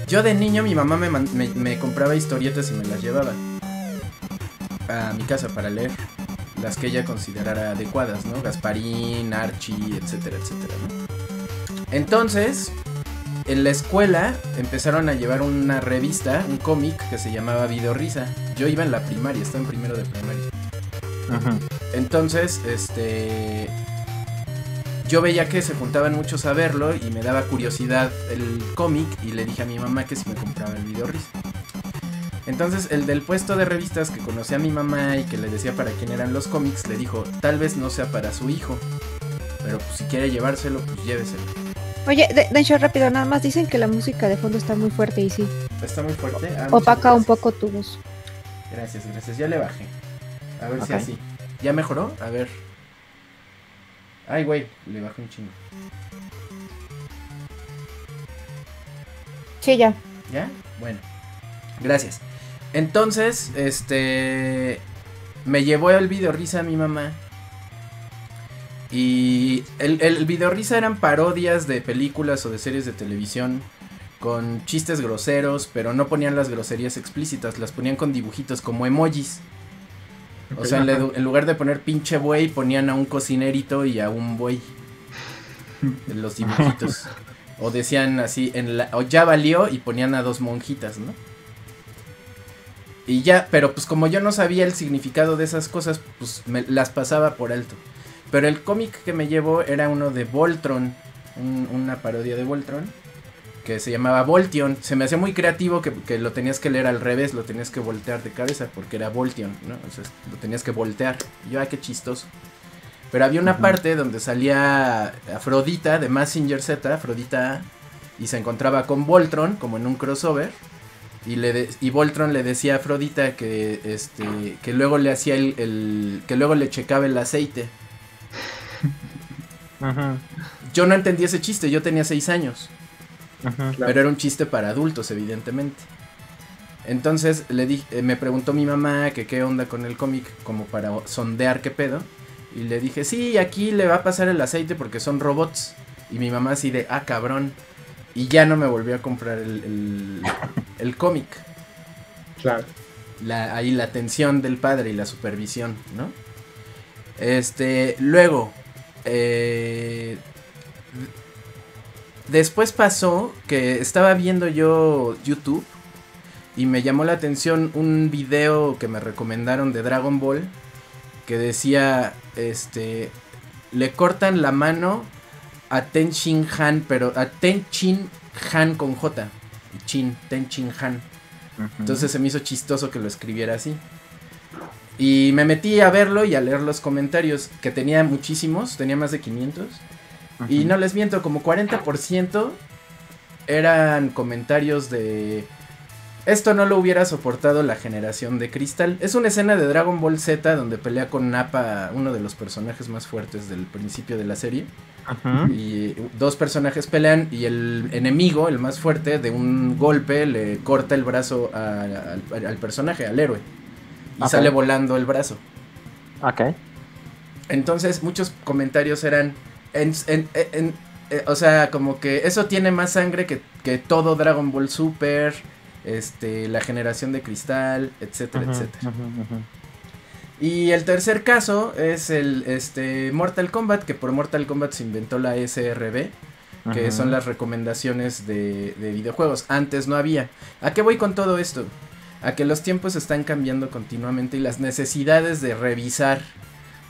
yo de niño, mi mamá me, me- me compraba historietas y me las llevaba a mi casa para leer. Las que ella considerara adecuadas, ¿no? Gasparín, Archie, etcétera, etcétera, ¿no? Entonces, en la escuela empezaron a llevar una revista, un cómic que se llamaba Video Risa. Yo iba en la primaria, estaba en primero de primaria. Ujú. Entonces, este. Yo veía que se juntaban muchos a verlo y me daba curiosidad el cómic y le dije a mi mamá que si me compraba el video risa. Entonces, el del puesto de revistas que conocía a mi mamá y que le decía para quién eran los cómics, le dijo, tal vez no sea para su hijo, pero pues, si quiere llevárselo, pues lléveselo. Oye, de, de hecho, rápido, nada más dicen que la música de fondo está muy fuerte y sí. Está muy fuerte. Ah, Opaca un poco tu voz. Gracias, gracias. Ya le bajé. A ver si así. ¿Ya mejoró? A ver. Ay, güey, le bajé un chingo. Sí, ya. ¿Ya? Bueno. Gracias. Entonces, este. Me llevó el video risa a mi mamá. Y el, el video risa eran parodias de películas o de series de televisión con chistes groseros, pero no ponían las groserías explícitas, las ponían con dibujitos como emojis. O sea, en, lugar de poner pinche buey, ponían a un cocinerito y a un buey. En los dibujitos. O decían así, en la, o ya valió y ponían a dos monjitas, ¿no? Y ya, pero pues como yo no sabía el significado de esas cosas, pues me las pasaba por alto. Pero el cómic que me llevó era uno de Voltron, un- una parodia de Voltron, que se llamaba Voltion. Se me hacía muy creativo que, que lo tenías que leer al revés, lo tenías que voltear de cabeza, porque era Voltion, ¿no? O sea, lo tenías que voltear. Y yo, ay, qué chistoso. Pero había una parte donde salía Afrodita de Massinger Z, Afrodita A, y se encontraba con Voltron, como en un crossover. Y, le de- y Voltron le decía a Afrodita que, este, que luego le hacía el, el- que luego le checaba el aceite. Ujú. Yo no entendí ese chiste, yo tenía 6 años. Claro. Pero era un chiste para adultos, evidentemente. Entonces le di, eh, me preguntó mi mamá que qué onda con el cómic, como para sondear qué pedo. Y le dije, sí, aquí le va a pasar el aceite porque son robots. Y mi mamá así de, ah, cabrón. Y ya no me volvió a comprar el, el, el cómic. Claro. La, ahí la atención del padre y la supervisión, ¿no? Este, luego, eh, después pasó que estaba viendo yo YouTube y me llamó la atención un video que me recomendaron de Dragon Ball que decía, este, le cortan la mano a Ten Shin Han, pero a Ten Shin Han con J. Chin, Ten Shin Han. Entonces se me hizo chistoso que lo escribiera así. Y me metí a verlo y a leer los comentarios, que tenía muchísimos, tenía más de 500. Y no les miento, como 40% eran comentarios de... Esto no lo hubiera soportado la generación de cristal. Es una escena de Dragon Ball Z donde pelea con Nappa, uno de los personajes más fuertes del principio de la serie. Y dos personajes pelean y el enemigo, el más fuerte, de un golpe le corta el brazo a- al, al personaje, al héroe. Y sale volando el brazo. Ok. Entonces muchos comentarios eran, en- en- en- eh, o sea, como que eso tiene más sangre que, que todo Dragon Ball Super, este, la generación de cristal, etcétera, etcétera. Y el tercer caso es el este, Mortal Kombat, que por Mortal Kombat se inventó la SRB, que son las recomendaciones de, de videojuegos. Antes no había. ¿A qué voy con todo esto? A que los tiempos están cambiando continuamente y las necesidades de revisar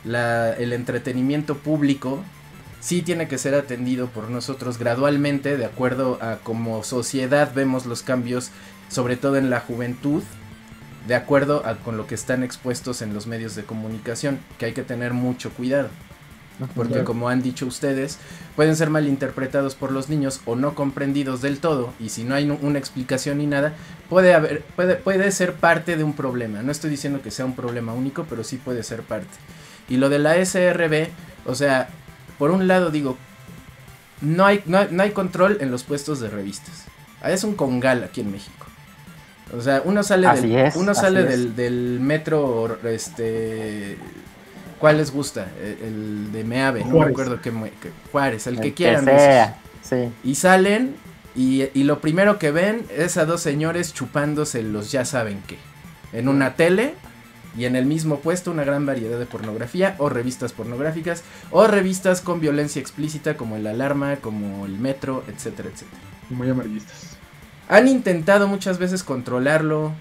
el entretenimiento público sí tiene que ser atendido por nosotros gradualmente, de acuerdo a como sociedad vemos los cambios, sobre todo en la juventud, de acuerdo a con lo que están expuestos en los medios de comunicación, que hay que tener mucho cuidado. Porque Claro. como han dicho ustedes, pueden ser malinterpretados por los niños o no comprendidos del todo. Y si no hay una explicación ni nada, puede, haber, puede, puede ser parte de un problema. No estoy diciendo que sea un problema único, pero sí puede ser parte. Y lo de la SRB, o sea, por un lado digo, no hay, no hay, no hay control en los puestos de revistas. Ah, Es un congal aquí en México. O sea, uno sale Así del, es, uno así sale es. del, del metro, este, ¿cuál les gusta? El, el de Meave, no me Juárez. acuerdo qué, mue- qué- Juárez, el, que quieran. sea. Sí. Y salen y, y lo primero que ven es a dos señores chupándose los ya saben qué. En una tele y en el mismo puesto una gran variedad de pornografía o revistas pornográficas o revistas con violencia explícita como el Alarma, como el Metro, etcétera, etcétera. Muy amarillistas. Han intentado muchas veces controlarlo,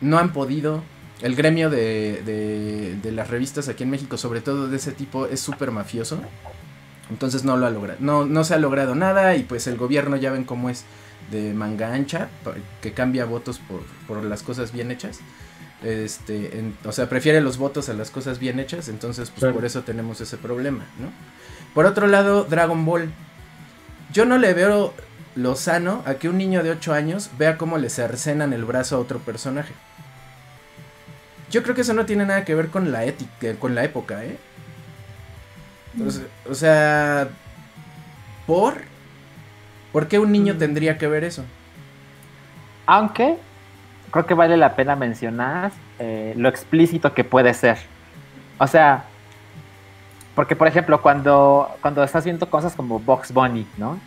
no han podido. El gremio de, de, de las revistas aquí en México, sobre todo de ese tipo, es súper mafioso. Entonces no lo ha logrado. No, no se ha logrado nada y pues el gobierno ya ven cómo es de manga ancha, que cambia votos por, por las cosas bien hechas. Este, en- o sea, prefiere los votos a las cosas bien hechas, entonces pues Claro. por eso tenemos ese problema, ¿no? Por otro lado, Dragon Ball. Yo no le veo lo sano a que un niño de 8 años vea cómo le cercenan el brazo a otro personaje. Yo creo que eso no tiene nada que ver con la ética, con la época, ¿eh? O sea, o sea, ¿por? ¿Por qué un niño tendría que ver eso? Aunque creo que vale la pena mencionar eh, lo explícito que puede ser. O sea, porque por ejemplo, cuando, cuando estás viendo cosas como Box Bunny, ¿no?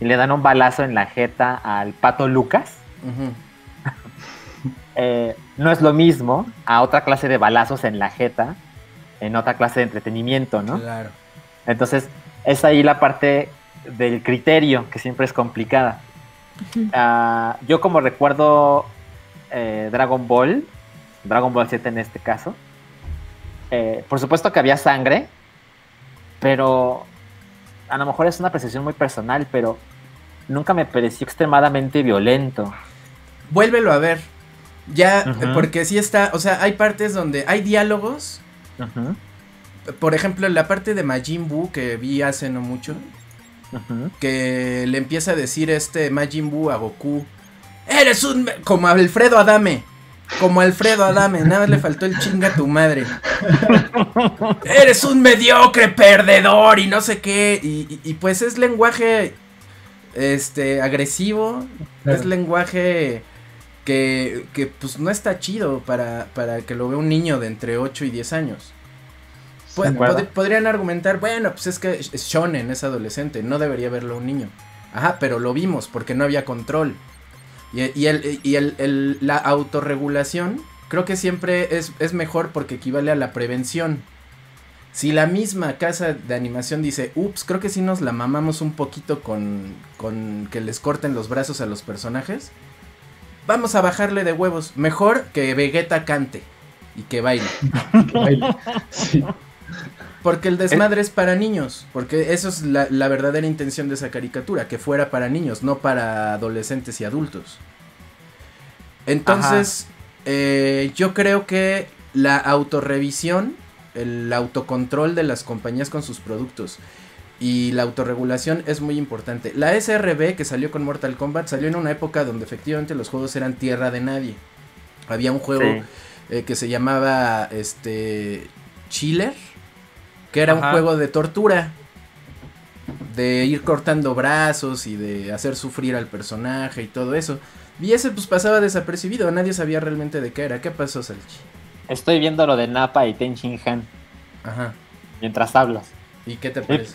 Y le dan un balazo en la jeta al pato Lucas, Ujú. eh, no es lo mismo a otra clase de balazos en la jeta, en otra clase de entretenimiento, ¿no? Claro. Entonces, es ahí la parte del criterio, que siempre es complicada. Ah, yo como recuerdo eh, Dragon Ball, Dragon Ball Z en este caso, eh, por supuesto que había sangre, pero a lo mejor es una apreciación muy personal, pero nunca me pareció extremadamente violento. Vuélvelo a ver. Ya, porque sí está, o sea, hay partes donde hay diálogos. Por ejemplo, en la parte de Majin Buu que vi hace no mucho, que le empieza a decir este Majin Buu a Goku, eres un... me-", como Alfredo Adame, como Alfredo Adame, nada más le faltó el chinga a tu madre. eres un mediocre perdedor y no sé qué, y, y- y pues es lenguaje este agresivo, Claro. es lenguaje que, que pues no está chido para, para que lo vea un niño de entre 8 y 10 años. Pod- podrían argumentar, bueno, pues es que es shonen, es adolescente, no debería verlo un niño. Ajá, pero lo vimos porque no había control. Y, y el, y el- el- la autorregulación creo que siempre es, es mejor porque equivale a la prevención. Si la misma casa de animación dice, ups, creo que sí nos la mamamos un poquito con, con que les corten los brazos a los personajes, vamos a bajarle de huevos. Mejor que Vegeta cante y que baile. Que baile. Sí. Porque el desmadre es para niños. Porque eso es la, la verdadera intención de esa caricatura. Que fuera para niños, no para adolescentes y adultos. Entonces, eh, yo creo que la autorrevisión, el autocontrol de las compañías con sus productos y la autorregulación es muy importante. La SRB que salió con Mortal Kombat salió en una época donde efectivamente los juegos eran tierra de nadie. Había un juego Sí. eh, que se llamaba este Chiller, que era un juego de tortura, de ir cortando brazos y de hacer sufrir al personaje y todo eso. Y ese pues pasaba desapercibido, nadie sabía realmente de qué era. ¿Qué pasó, Salchi? Estoy viendo lo de Napa y Ten Shin Han Ajá. mientras hablas. ¿Y qué te parece?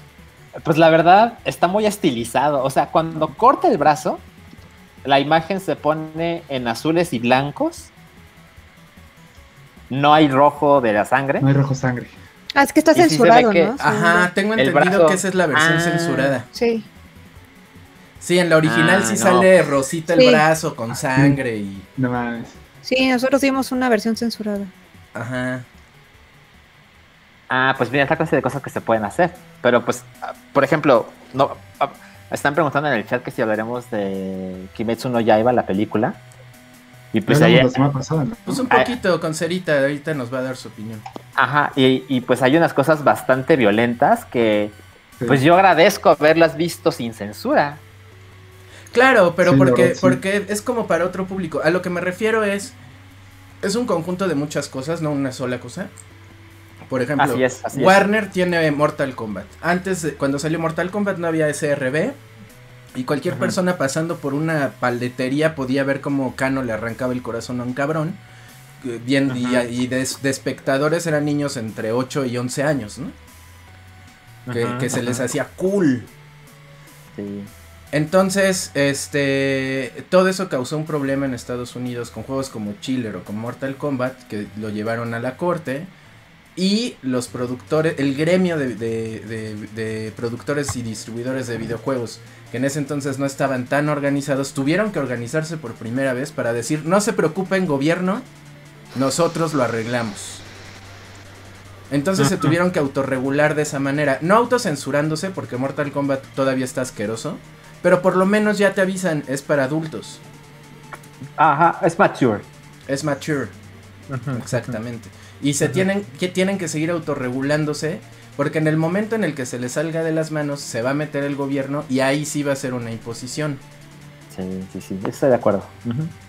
Pues la verdad está muy estilizado. O sea, cuando corta el brazo, la imagen se pone en azules y blancos. No hay rojo de la sangre. No hay rojo sangre. Ah, es que está Y sí se censurado, que- ¿no? Ajá, tengo El entendido brazo. que esa es la versión Ah. censurada. Sí. Sí, en la original Ah, sí no. sale rosita el Sí. brazo con sangre y... No mames. Sí, nosotros vimos una versión censurada. Ajá. Ah, pues mira, esta clase de cosas que se pueden hacer. Pero pues, ah, por ejemplo, no ah, están preguntando en el chat que si hablaremos de Kimetsu no Yaiba, la película. Y pues ahí, hablamos la semana pasada, ¿no? Pues un Ah. poquito con Cerita, ahorita nos va a dar su opinión. ajá, y, y, pues hay unas cosas bastante violentas que Sí. pues yo agradezco haberlas visto sin censura. Claro, pero Sí, la porque, verdad, sí. porque es como para otro público. A lo que me refiero es... Es un conjunto de muchas cosas, no una sola cosa. Por ejemplo, Así es, así es. Warner tiene Mortal Kombat. Antes, de- cuando salió Mortal Kombat no había SRB. Y cualquier persona pasando por una paletería podía ver cómo Kano le arrancaba el corazón a un cabrón. eh, Bien, y, de, de espectadores eran niños entre 8 y 11 años, ¿no? Que, se les hacía cool. Sí. Entonces, este, todo eso causó un problema en Estados Unidos con juegos como Chiller o como Mortal Kombat que lo llevaron a la corte y los productores, el gremio de, de- de- de productores y distribuidores de videojuegos que en ese entonces no estaban tan organizados tuvieron que organizarse por primera vez para decir no se preocupen gobierno, nosotros lo arreglamos. Entonces se tuvieron que autorregular de esa manera, no autocensurándose porque Mortal Kombat todavía está asqueroso, pero por lo menos ya te avisan, es para adultos, Ajá, es mature. es mature, exactamente. Y se tienen que tienen que seguir autorregulándose porque en el momento en el que se les salga de las manos se va a meter el gobierno y ahí sí va a ser una imposición. Sí, sí, sí, estoy de acuerdo.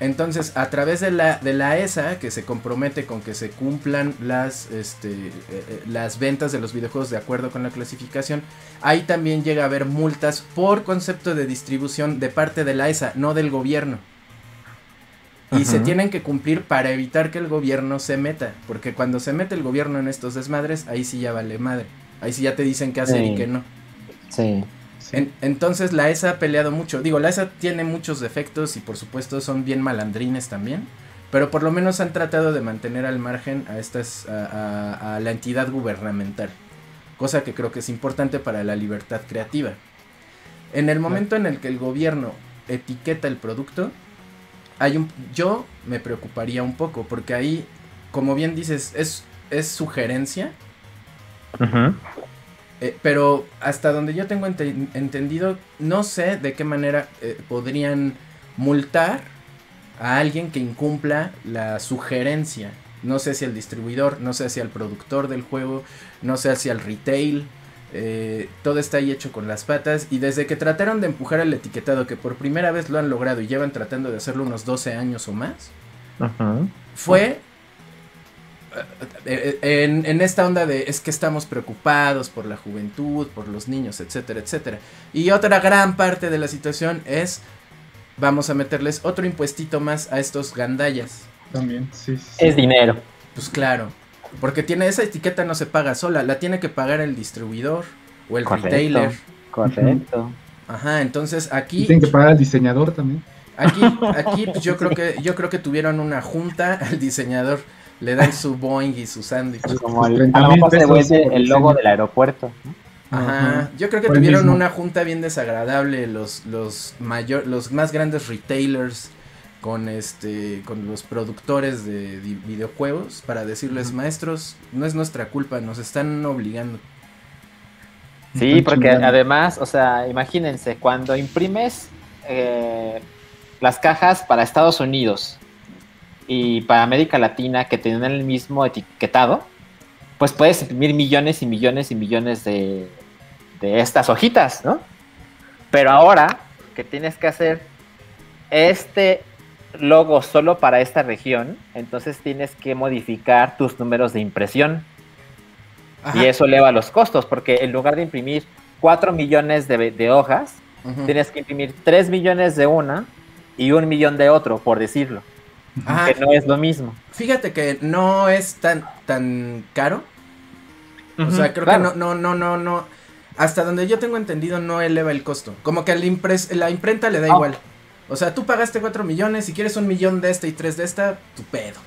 Entonces, a través de la, de la ESA, que se compromete con que se cumplan las, este, eh, eh, las ventas de los videojuegos de acuerdo con la clasificación, ahí también llega a haber multas por concepto de distribución de parte de la ESA, no del gobierno. Y se tienen que cumplir para evitar que el gobierno se meta, porque cuando se mete el gobierno en estos desmadres, ahí sí ya vale madre. Ahí sí ya te dicen qué hacer y qué no. Sí. Sí. En- entonces la ESA ha peleado mucho. Digo, la ESA tiene muchos defectos y por supuesto son bien malandrines también. Pero por lo menos han tratado de mantener al margen a estas a, a- a la entidad gubernamental. Cosa que creo que es importante para la libertad creativa. En el momento en el que el gobierno etiqueta el producto, hay un, yo me preocuparía un poco porque ahí, como bien dices, es, es sugerencia. Eh, pero hasta donde yo tengo ente- entendido, no sé de qué manera eh, podrían multar a alguien que incumpla la sugerencia. No sé si al distribuidor, no sé si al productor del juego, no sé si al retail. Eh, todo está ahí hecho con las patas. Y desde que trataron de empujar el etiquetado, que por primera vez lo han logrado y llevan tratando de hacerlo unos 12 años o más, fue eh, eh, en, en esta onda de es que estamos preocupados por la juventud, por los niños, etcétera, etcétera. Y otra gran parte de la situación es vamos a meterles otro impuestito más a estos gandallas. También, sí. Es dinero. Pues claro, porque tiene esa etiqueta no se paga sola, la tiene que pagar el distribuidor o el Correcto. retailer. Correcto. Ajá, entonces aquí tienen que pagar al diseñador también. Aquí, aquí pues, yo creo que yo creo que tuvieron una junta al diseñador, le dan su Boeing y su sándwich. Como el, 30 a lo mejor se el logo del aeropuerto. ¿no? Ajá, yo creo que tuvieron mismo. una junta bien desagradable los los mayor los más grandes retailers con este con los productores de videojuegos para decirles, "Maestros, no es nuestra culpa, nos están obligando." Sí, Están porque chingando. además, o sea, imagínense, cuando imprimes eh, las cajas para Estados Unidos y para América Latina que tienen el mismo etiquetado, pues puedes imprimir millones y millones y millones de, de estas hojitas, ¿no? Pero ahora que tienes que hacer este logo solo para esta región, entonces tienes que modificar tus números de impresión. Ajá. Y eso eleva los costos, porque en lugar de imprimir 4 millones de, de hojas, tienes que imprimir 3 millones de una y un millón de otro, por decirlo. Ajá. Que no es lo mismo. Fíjate que no es tan tan caro. O sea, creo Claro. que no, no, no, no, no. Hasta donde yo tengo entendido, no eleva el costo. Como que la, impres- la imprenta le da Ah. igual. O sea, tú pagaste 4 millones, si quieres un millón de esta y tres de esta, tu pedo.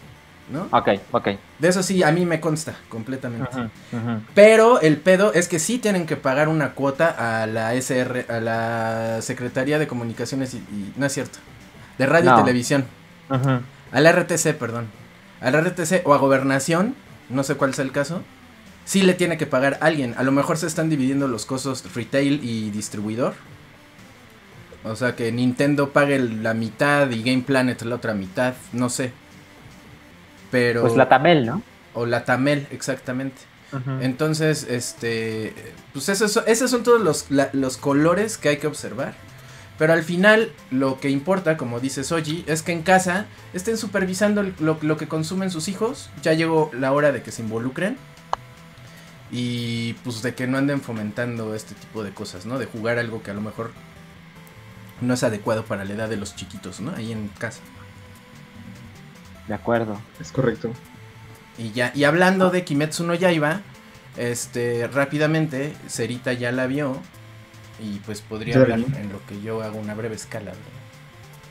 ¿No? Ok, ok. De eso sí, a mí me consta completamente. Pero el pedo es que sí tienen que pagar una cuota a la SR, a la Secretaría de Comunicaciones y, y- no es cierto, de Radio y. Televisión, Ujú. al RTC, perdón, al RTC o a Gobernación, no sé cuál sea el caso, sí le tiene que pagar alguien. A lo mejor se están dividiendo los costos retail y distribuidor. O sea que Nintendo pague la mitad y Game Planet la otra mitad, no sé. Pero Pues la Tamel, ¿no? o la Tamel, exactamente. Entonces, este, pues esos, son- esos son todos los, la- los colores que hay que observar. Pero al final, lo que importa, como dice Soji, es que en casa estén supervisando lo, lo que consumen sus hijos. Ya llegó la hora de que se involucren. Y pues de que no anden fomentando este tipo de cosas, ¿no? De jugar algo que a lo mejor no es adecuado para la edad de los chiquitos, ¿no? Ahí en casa. De acuerdo. Es correcto. Y ya, y hablando de Kimetsu no Yaiba, este, rápidamente, Cerita ya la vio. Y pues podría hablar vi. en lo que yo hago una breve escala. ¿verdad?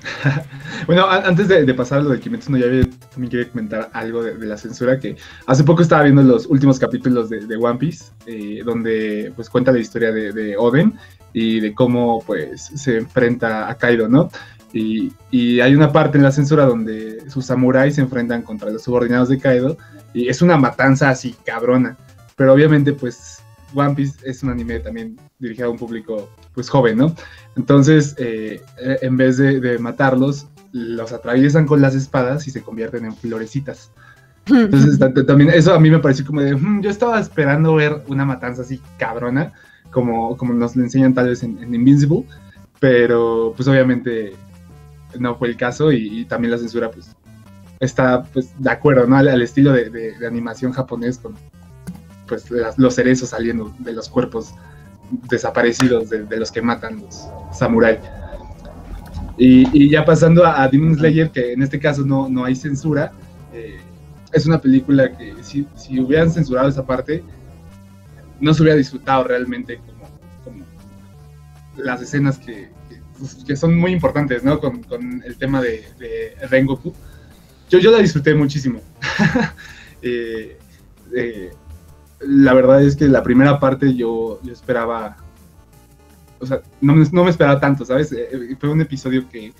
Bueno, a- antes de, de pasar a lo de Kimetsu no Yaiba, también quería comentar algo de, de la censura que hace poco estaba viendo los últimos capítulos de, de One Piece, eh, donde pues cuenta la historia de, de Oden y de cómo pues se enfrenta a Kaido, ¿no? Y, y hay una parte en la censura donde sus samuráis se enfrentan contra los subordinados de Kaido y es una matanza así cabrona, pero obviamente pues One Piece es un anime también dirigido a un público pues joven, ¿no? Entonces, eh, eh, en vez de, de matarlos, los atraviesan con las espadas y se convierten en florecitas. Entonces, ta- ta- también eso a mí me pareció como de, "Hmm, yo estaba esperando ver una matanza así cabrona, como, como nos lo enseñan tal vez en, en Invincible, pero pues obviamente no fue el caso y, y también la censura pues está pues de acuerdo, ¿no? Al, al estilo de, de- de animación japonés con pues las- los cerezos saliendo de los cuerpos desaparecidos de, de los que matan los samuráis. Y, y ya pasando a, Demon Slayer, que en este caso no, no hay censura, eh, es una película que si, si hubieran censurado esa parte, no se hubiera disfrutado realmente como, como las escenas que, que, son muy importantes, ¿no? Con, con el tema de, de Rengoku. Yo, yo la disfruté muchísimo. Eh, eh, la verdad es que la primera parte yo, yo esperaba, o sea, no, no me esperaba tanto, ¿sabes? Eh, fue un episodio que,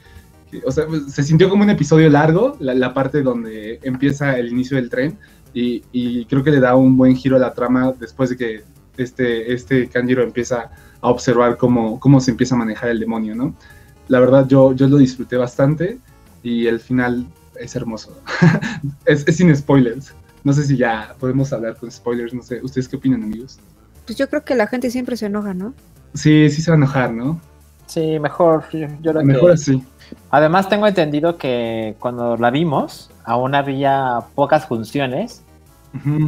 o sea, se sintió como un episodio largo, la, la parte donde empieza el inicio del tren, y, y creo que le da un buen giro a la trama después de que este, este Kanjiro empieza a observar cómo, cómo se empieza a manejar el demonio, ¿no? La verdad yo, yo lo disfruté bastante y el final es hermoso. es, es sin spoilers. No sé si ya podemos hablar con spoilers, no sé. ¿Ustedes qué opinan, amigos? Pues yo creo que la gente siempre se enoja, ¿no? Sí, sí se va a enojar, ¿no? Sí, mejor. Yo, yo creo Mejor que- así. Además, tengo entendido que cuando la vimos, aún había pocas funciones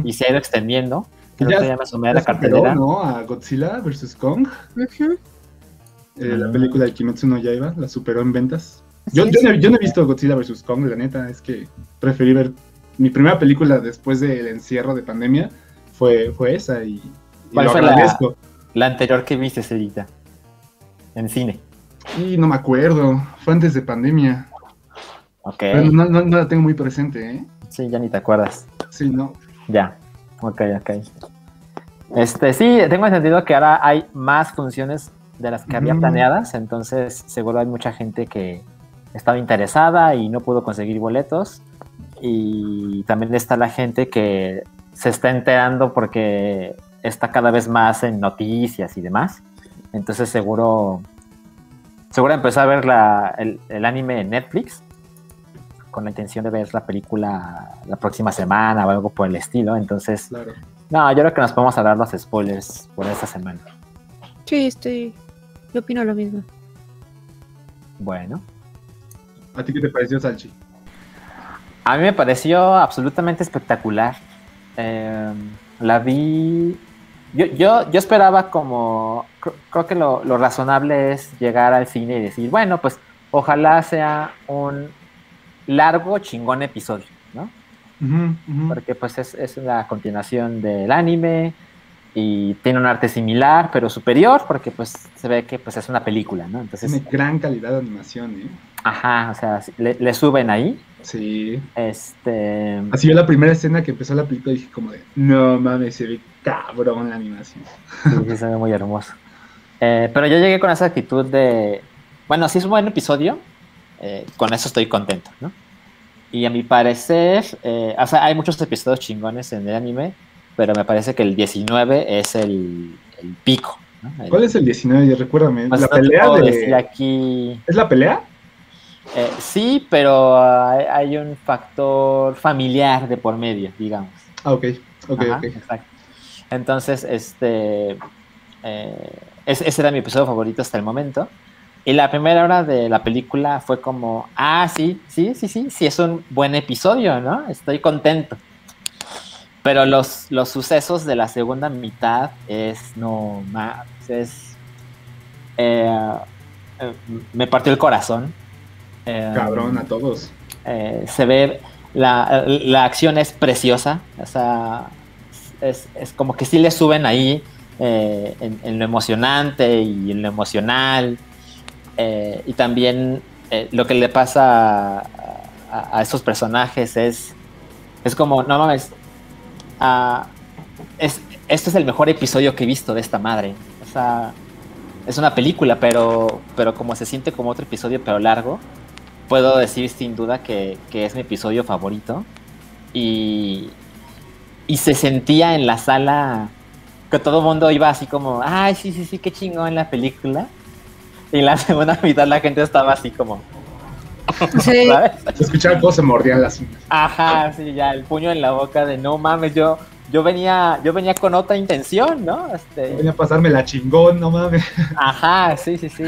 y se ha ido extendiendo. Ya- Creo que ya me sumé a Ya la superó, cartelera. ¿no? A Godzilla vs. Kong. Eh, La Ah. película de Kimetsu no Yaiba la superó en ventas. Yo, yo, no, he- yo no he visto Godzilla vs. Kong, la neta, es que preferí ver. Mi primera película después del encierro de pandemia fue, fue esa y, y ¿Cuál lo fue la- agradezco. La anterior que viste, Cerita. En cine. Y no me acuerdo, fue antes de pandemia. Ok. Pero no, no- no la tengo muy presente, ¿eh? Sí, ya ni te acuerdas. Sí, no. Ya. Ok, ok. Este, sí, tengo entendido que ahora hay más funciones de las que había Ujú. planeadas, entonces seguro hay mucha gente que, estaba interesada y no pudo conseguir boletos. Y también está la gente que se está enterando porque está cada vez más en noticias y demás. Entonces seguro, seguro empezó a ver la, el, el anime en Netflix con la intención de ver la película la próxima semana o algo por el estilo. Entonces, Claro. no, yo creo que nos podemos hablar los spoilers por esta semana. Sí, estoy. Yo opino lo mismo. Bueno, ¿A ti qué te pareció, Salchi? a mí me pareció absolutamente espectacular. Eh, la vi. Yo, yo, yo esperaba como. cr- Creo que lo, lo razonable es llegar al cine y decir, bueno, pues ojalá sea un largo, chingón episodio, ¿no? Porque pues es, es la continuación del anime y tiene un arte similar pero superior porque pues se ve que pues es una película, ¿no? Entonces, Tiene gran calidad de animación, ¿eh? ajá, o sea, le, le suben ahí, Sí. este, Así yo la primera escena que empezó la película dije como de, no mames, se ve cabrón la animación. sí, sí, se ve muy hermoso. Eh, pero yo llegué con esa actitud de, bueno, si es un buen episodio, eh, con eso estoy contento, ¿no? Y a mi parecer, eh, o sea, hay muchos episodios chingones en el anime, pero me parece que el 19 es el, el pico. ¿no? El- ¿Cuál es el 19? Recuérdame. Pues la no pelea de... aquí. ¿Es la pelea? Eh, sí, pero hay, hay un factor familiar de por medio, digamos. Ah, ok, ok, Ajá, ok. exacto. Entonces, este. eh, ese, ese era mi episodio favorito hasta el momento. Y la primera hora de la película fue como, ah, sí, sí, sí, sí, sí, es un buen episodio, ¿no? Estoy contento. Pero los, los sucesos de la segunda mitad es, no, más, es... eh, eh, me partió el corazón. Eh, Cabrón, a todos. se ve, la, la acción es preciosa, o sea, es, es como que sí le suben ahí en, en lo emocionante y en lo emocional, eh, y también eh, lo que le pasa a, a- esos personajes es, es como, no mames, ah, es, este es el mejor episodio que he visto de esta madre, o sea, es una película, pero, pero como se siente como otro episodio, pero largo, puedo decir sin duda que, que es mi episodio favorito. Y, y se sentía en la sala que todo el mundo iba así como, ay, sí, sí, sí, qué chingón la película. Y en la segunda mitad la gente estaba así como, Sí. ¿sabes? Se escuchaba cómo se mordían las uñas. Ajá, sí, ya, el puño en la boca de no mames, yo, yo venía, yo venía con otra intención, ¿no? Este, Venía a pasarme la chingón, no mames. Ajá, sí, sí, sí.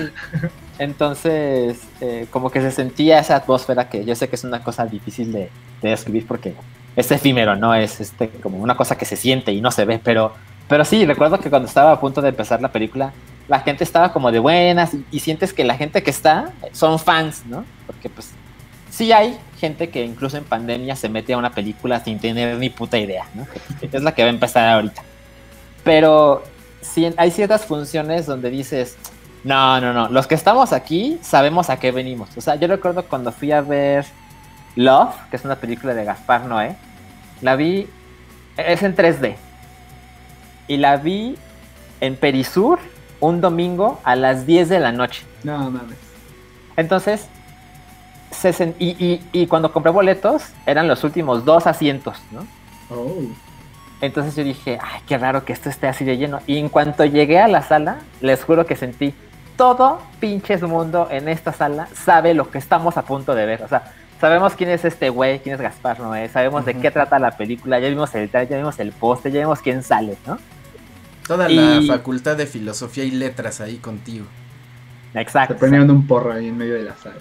Entonces, eh, como que se sentía esa atmósfera que yo sé que es una cosa difícil de, de describir porque es efímero, ¿no? Es este, como una cosa que se siente y no se ve, pero, pero sí, recuerdo que cuando estaba a punto de empezar la película, la gente estaba como de buenas y, y sientes que la gente que está son fans, ¿no? Porque pues sí hay gente que incluso en pandemia se mete a una película sin tener ni puta idea, ¿no? Es la que va a empezar ahorita. Pero sí, hay ciertas funciones donde dices, no, no, no, los que estamos aquí sabemos a qué venimos. O sea, yo recuerdo cuando fui a ver Love, que es una película de Gaspar Noé, la vi, es en 3D. Y la vi en Perisur un domingo a las 10 de la noche. No mames. Entonces, se y, y- y cuando compré boletos, eran los últimos dos asientos, ¿no? Oh. Entonces yo dije, ay, qué raro que esto esté así de lleno. Y en cuanto llegué a la sala, les juro que sentí todo pinches mundo en esta sala sabe lo que estamos a punto de ver. O sea, sabemos quién es este güey, quién es Gaspar Noé, sabemos de qué trata la película, ya vimos el trailer, ya vimos el poste, ya vimos quién sale, ¿no? Toda Y- la facultad de filosofía y letras ahí contigo. Se Exacto. prendieron un porro ahí en medio de la sala.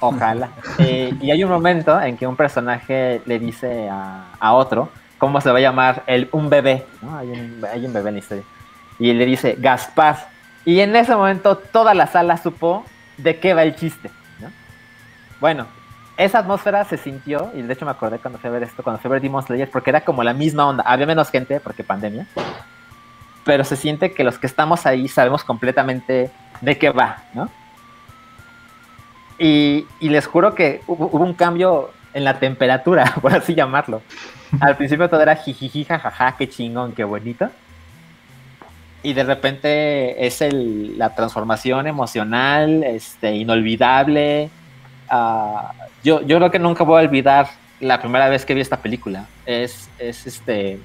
Ojalá. Eh, y hay un momento en que un personaje le dice a, a otro cómo se va a llamar el, un bebé. ¿no? Hay, un, hay un bebé en la historia. Y él le dice Gaspar. Y en ese momento toda la sala supo de qué va el chiste. ¿no? Bueno, esa atmósfera se sintió, y de hecho me acordé cuando fui a ver esto, cuando fui a ver Demon Slayer, porque era como la misma onda. Había menos gente porque pandemia. Pero se siente que los que estamos ahí sabemos completamente de qué va, ¿no? Y, y les juro que hubo, un cambio en la temperatura, por así llamarlo. Al principio todo era jijiji, jajaja, qué chingón, qué bonito. Y de repente es el, la transformación emocional, este, inolvidable. ah, yo, yo creo que nunca voy a olvidar la primera vez que vi esta película. Es, es este.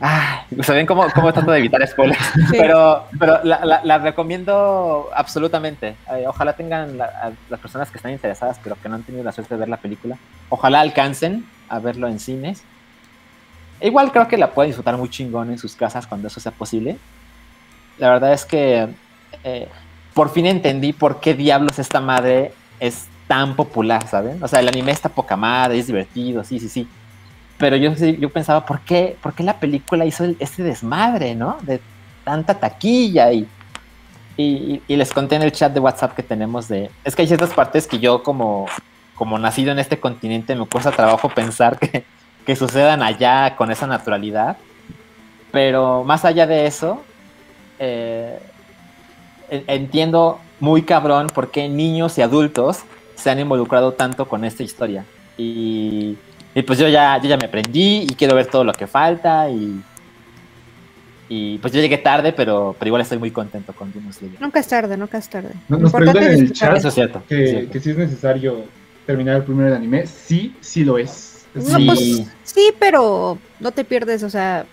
Ah, ¿saben cómo, cómo trato de evitar spoilers? Pero, pero la, la- la recomiendo absolutamente. Eh, ojalá tengan la- a las personas que están interesadas, pero que no han tenido la suerte de ver la película. Ojalá alcancen a verlo en cines. Igual creo que la pueden disfrutar muy chingón en sus casas cuando eso sea posible. La verdad es que eh, por fin entendí por qué diablos esta madre es tan popular, ¿saben? O sea, el anime está poca madre, es divertido, sí, sí, sí. Pero yo, yo pensaba, ¿por qué, ¿por qué la película hizo este desmadre, ¿no? De tanta taquilla y, y, y les conté en el chat de WhatsApp que tenemos de... Es que hay ciertas partes que yo como, como nacido en este continente me cuesta trabajo pensar que, que sucedan allá con esa naturalidad. Pero más allá de eso, eh, en- entiendo muy cabrón por qué niños y adultos se han involucrado tanto con esta historia. Y, y pues yo ya, yo ya me aprendí y quiero ver todo lo que falta y, y pues yo llegué tarde, pero, pero igual estoy muy contento con Demon Slayer. Nunca es tarde, nunca es tarde. Nos- nos importante preguntan en el chat. Eso es cierto. Que, cierto. que si es necesario terminar el primero del anime, sí, sí lo es. Es No, Sí. pues, sí, pero no te pierdes, o sea,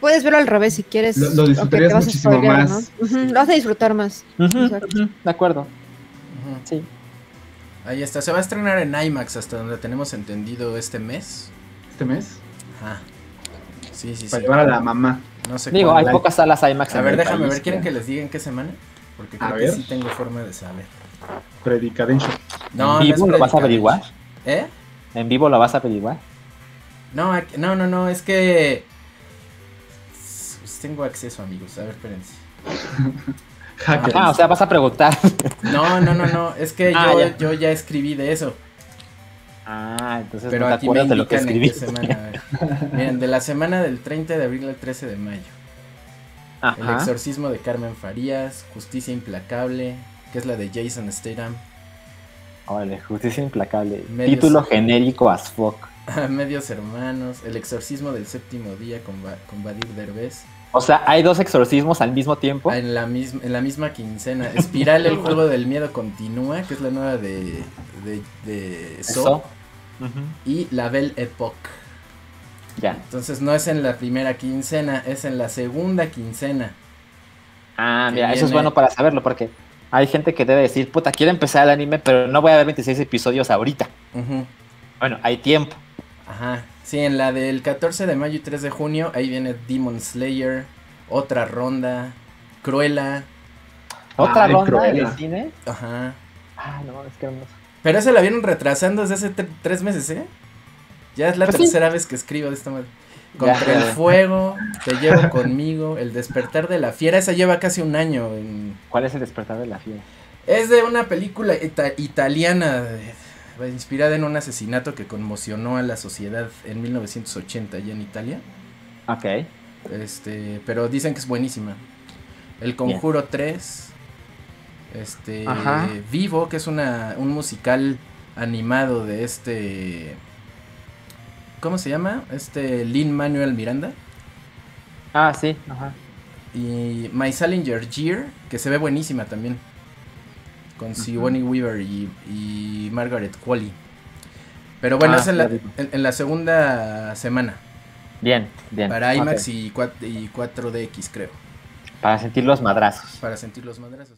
puedes verlo al revés si quieres. Lo- lo disfrutarías te vas a muchísimo spoilear, más, ¿no? Ujú, sí. Lo vas a disfrutar más. Ujú, Exacto. ujú, de acuerdo, sí. Ahí está, se va a estrenar en IMAX hasta donde tenemos entendido este mes. este mes. Ajá. Sí, sí, Para sí. llevar a la mamá. No sé Digo, hay pocas salas IMAX A en ver, el déjame país, ver, ¿quieren que les diga en qué semana? Porque A creo que ver. sí tengo forma de saber. Predicadensho. No, ¿En no es vivo lo vas a averiguar? ¿Eh? ¿En vivo lo vas a averiguar? No, aquí- no, no, no, es que tengo acceso, amigos. A ver, espérense. Hackers. Ah, o sea, vas a preguntar. No, no, no, no, es que Ah, yo, ya. yo ya escribí de eso. Ah, entonces Pero no te aquí me acuerdas de lo que escribí. semana. Miren, de la semana del 30 de abril al 13 de mayo. El exorcismo de Carmen Farías, Justicia Implacable, que es la de Jason Statham, Órale, justicia implacable. Medios- Título genérico as fuck. Medios Hermanos, El exorcismo del séptimo día con, Ba- con Badir Derbez, O sea, hay dos exorcismos al mismo tiempo. en la, misma, en la misma quincena. Espiral, el juego del miedo continúa, que es la nueva de, de. Ujú. y La Belle Époque. Ya. Entonces no es en la primera quincena, es en la segunda quincena. Ah, mira, eso es bueno para saberlo porque hay gente que debe decir, puta, quiero empezar el anime, pero no voy a ver 26 episodios ahorita. Bueno, hay tiempo. Ajá. Sí, en la del 14 de mayo y 3 de junio, ahí viene Demon Slayer, otra ronda, Cruella. ¿Otra Ay, ronda en el cine? Ajá. Ah, no, es que hermoso. Pero esa la vieron retrasando desde hace tre- tres meses, ¿eh? Ya es la Pues sí. tercera vez que escribo de esta madre. Contra Ya, el ya. fuego, te llevo conmigo, el despertar de la fiera, esa lleva casi un año. en- ¿Cuál es el despertar de la fiera? Es de una película ita- italiana eh, inspirada en un asesinato que conmocionó a la sociedad en 1980 allá en Italia. Ok. Este, pero dicen que es buenísima. El Conjuro 3. Este, Ajá. Vivo, que es una, un musical animado de este. ¿Cómo se llama? Este Lin Manuel Miranda. Ah, sí. Ajá. Y My Salinger Year, que se ve buenísima también. Con Sigourney Weaver y, y Margaret Qualley. Pero bueno, Ah, es en la, en- en la segunda semana. Bien, bien. Para IMAX y, 4, y 4DX, creo. Para sentir los madrazos. Para sentir los madrazos.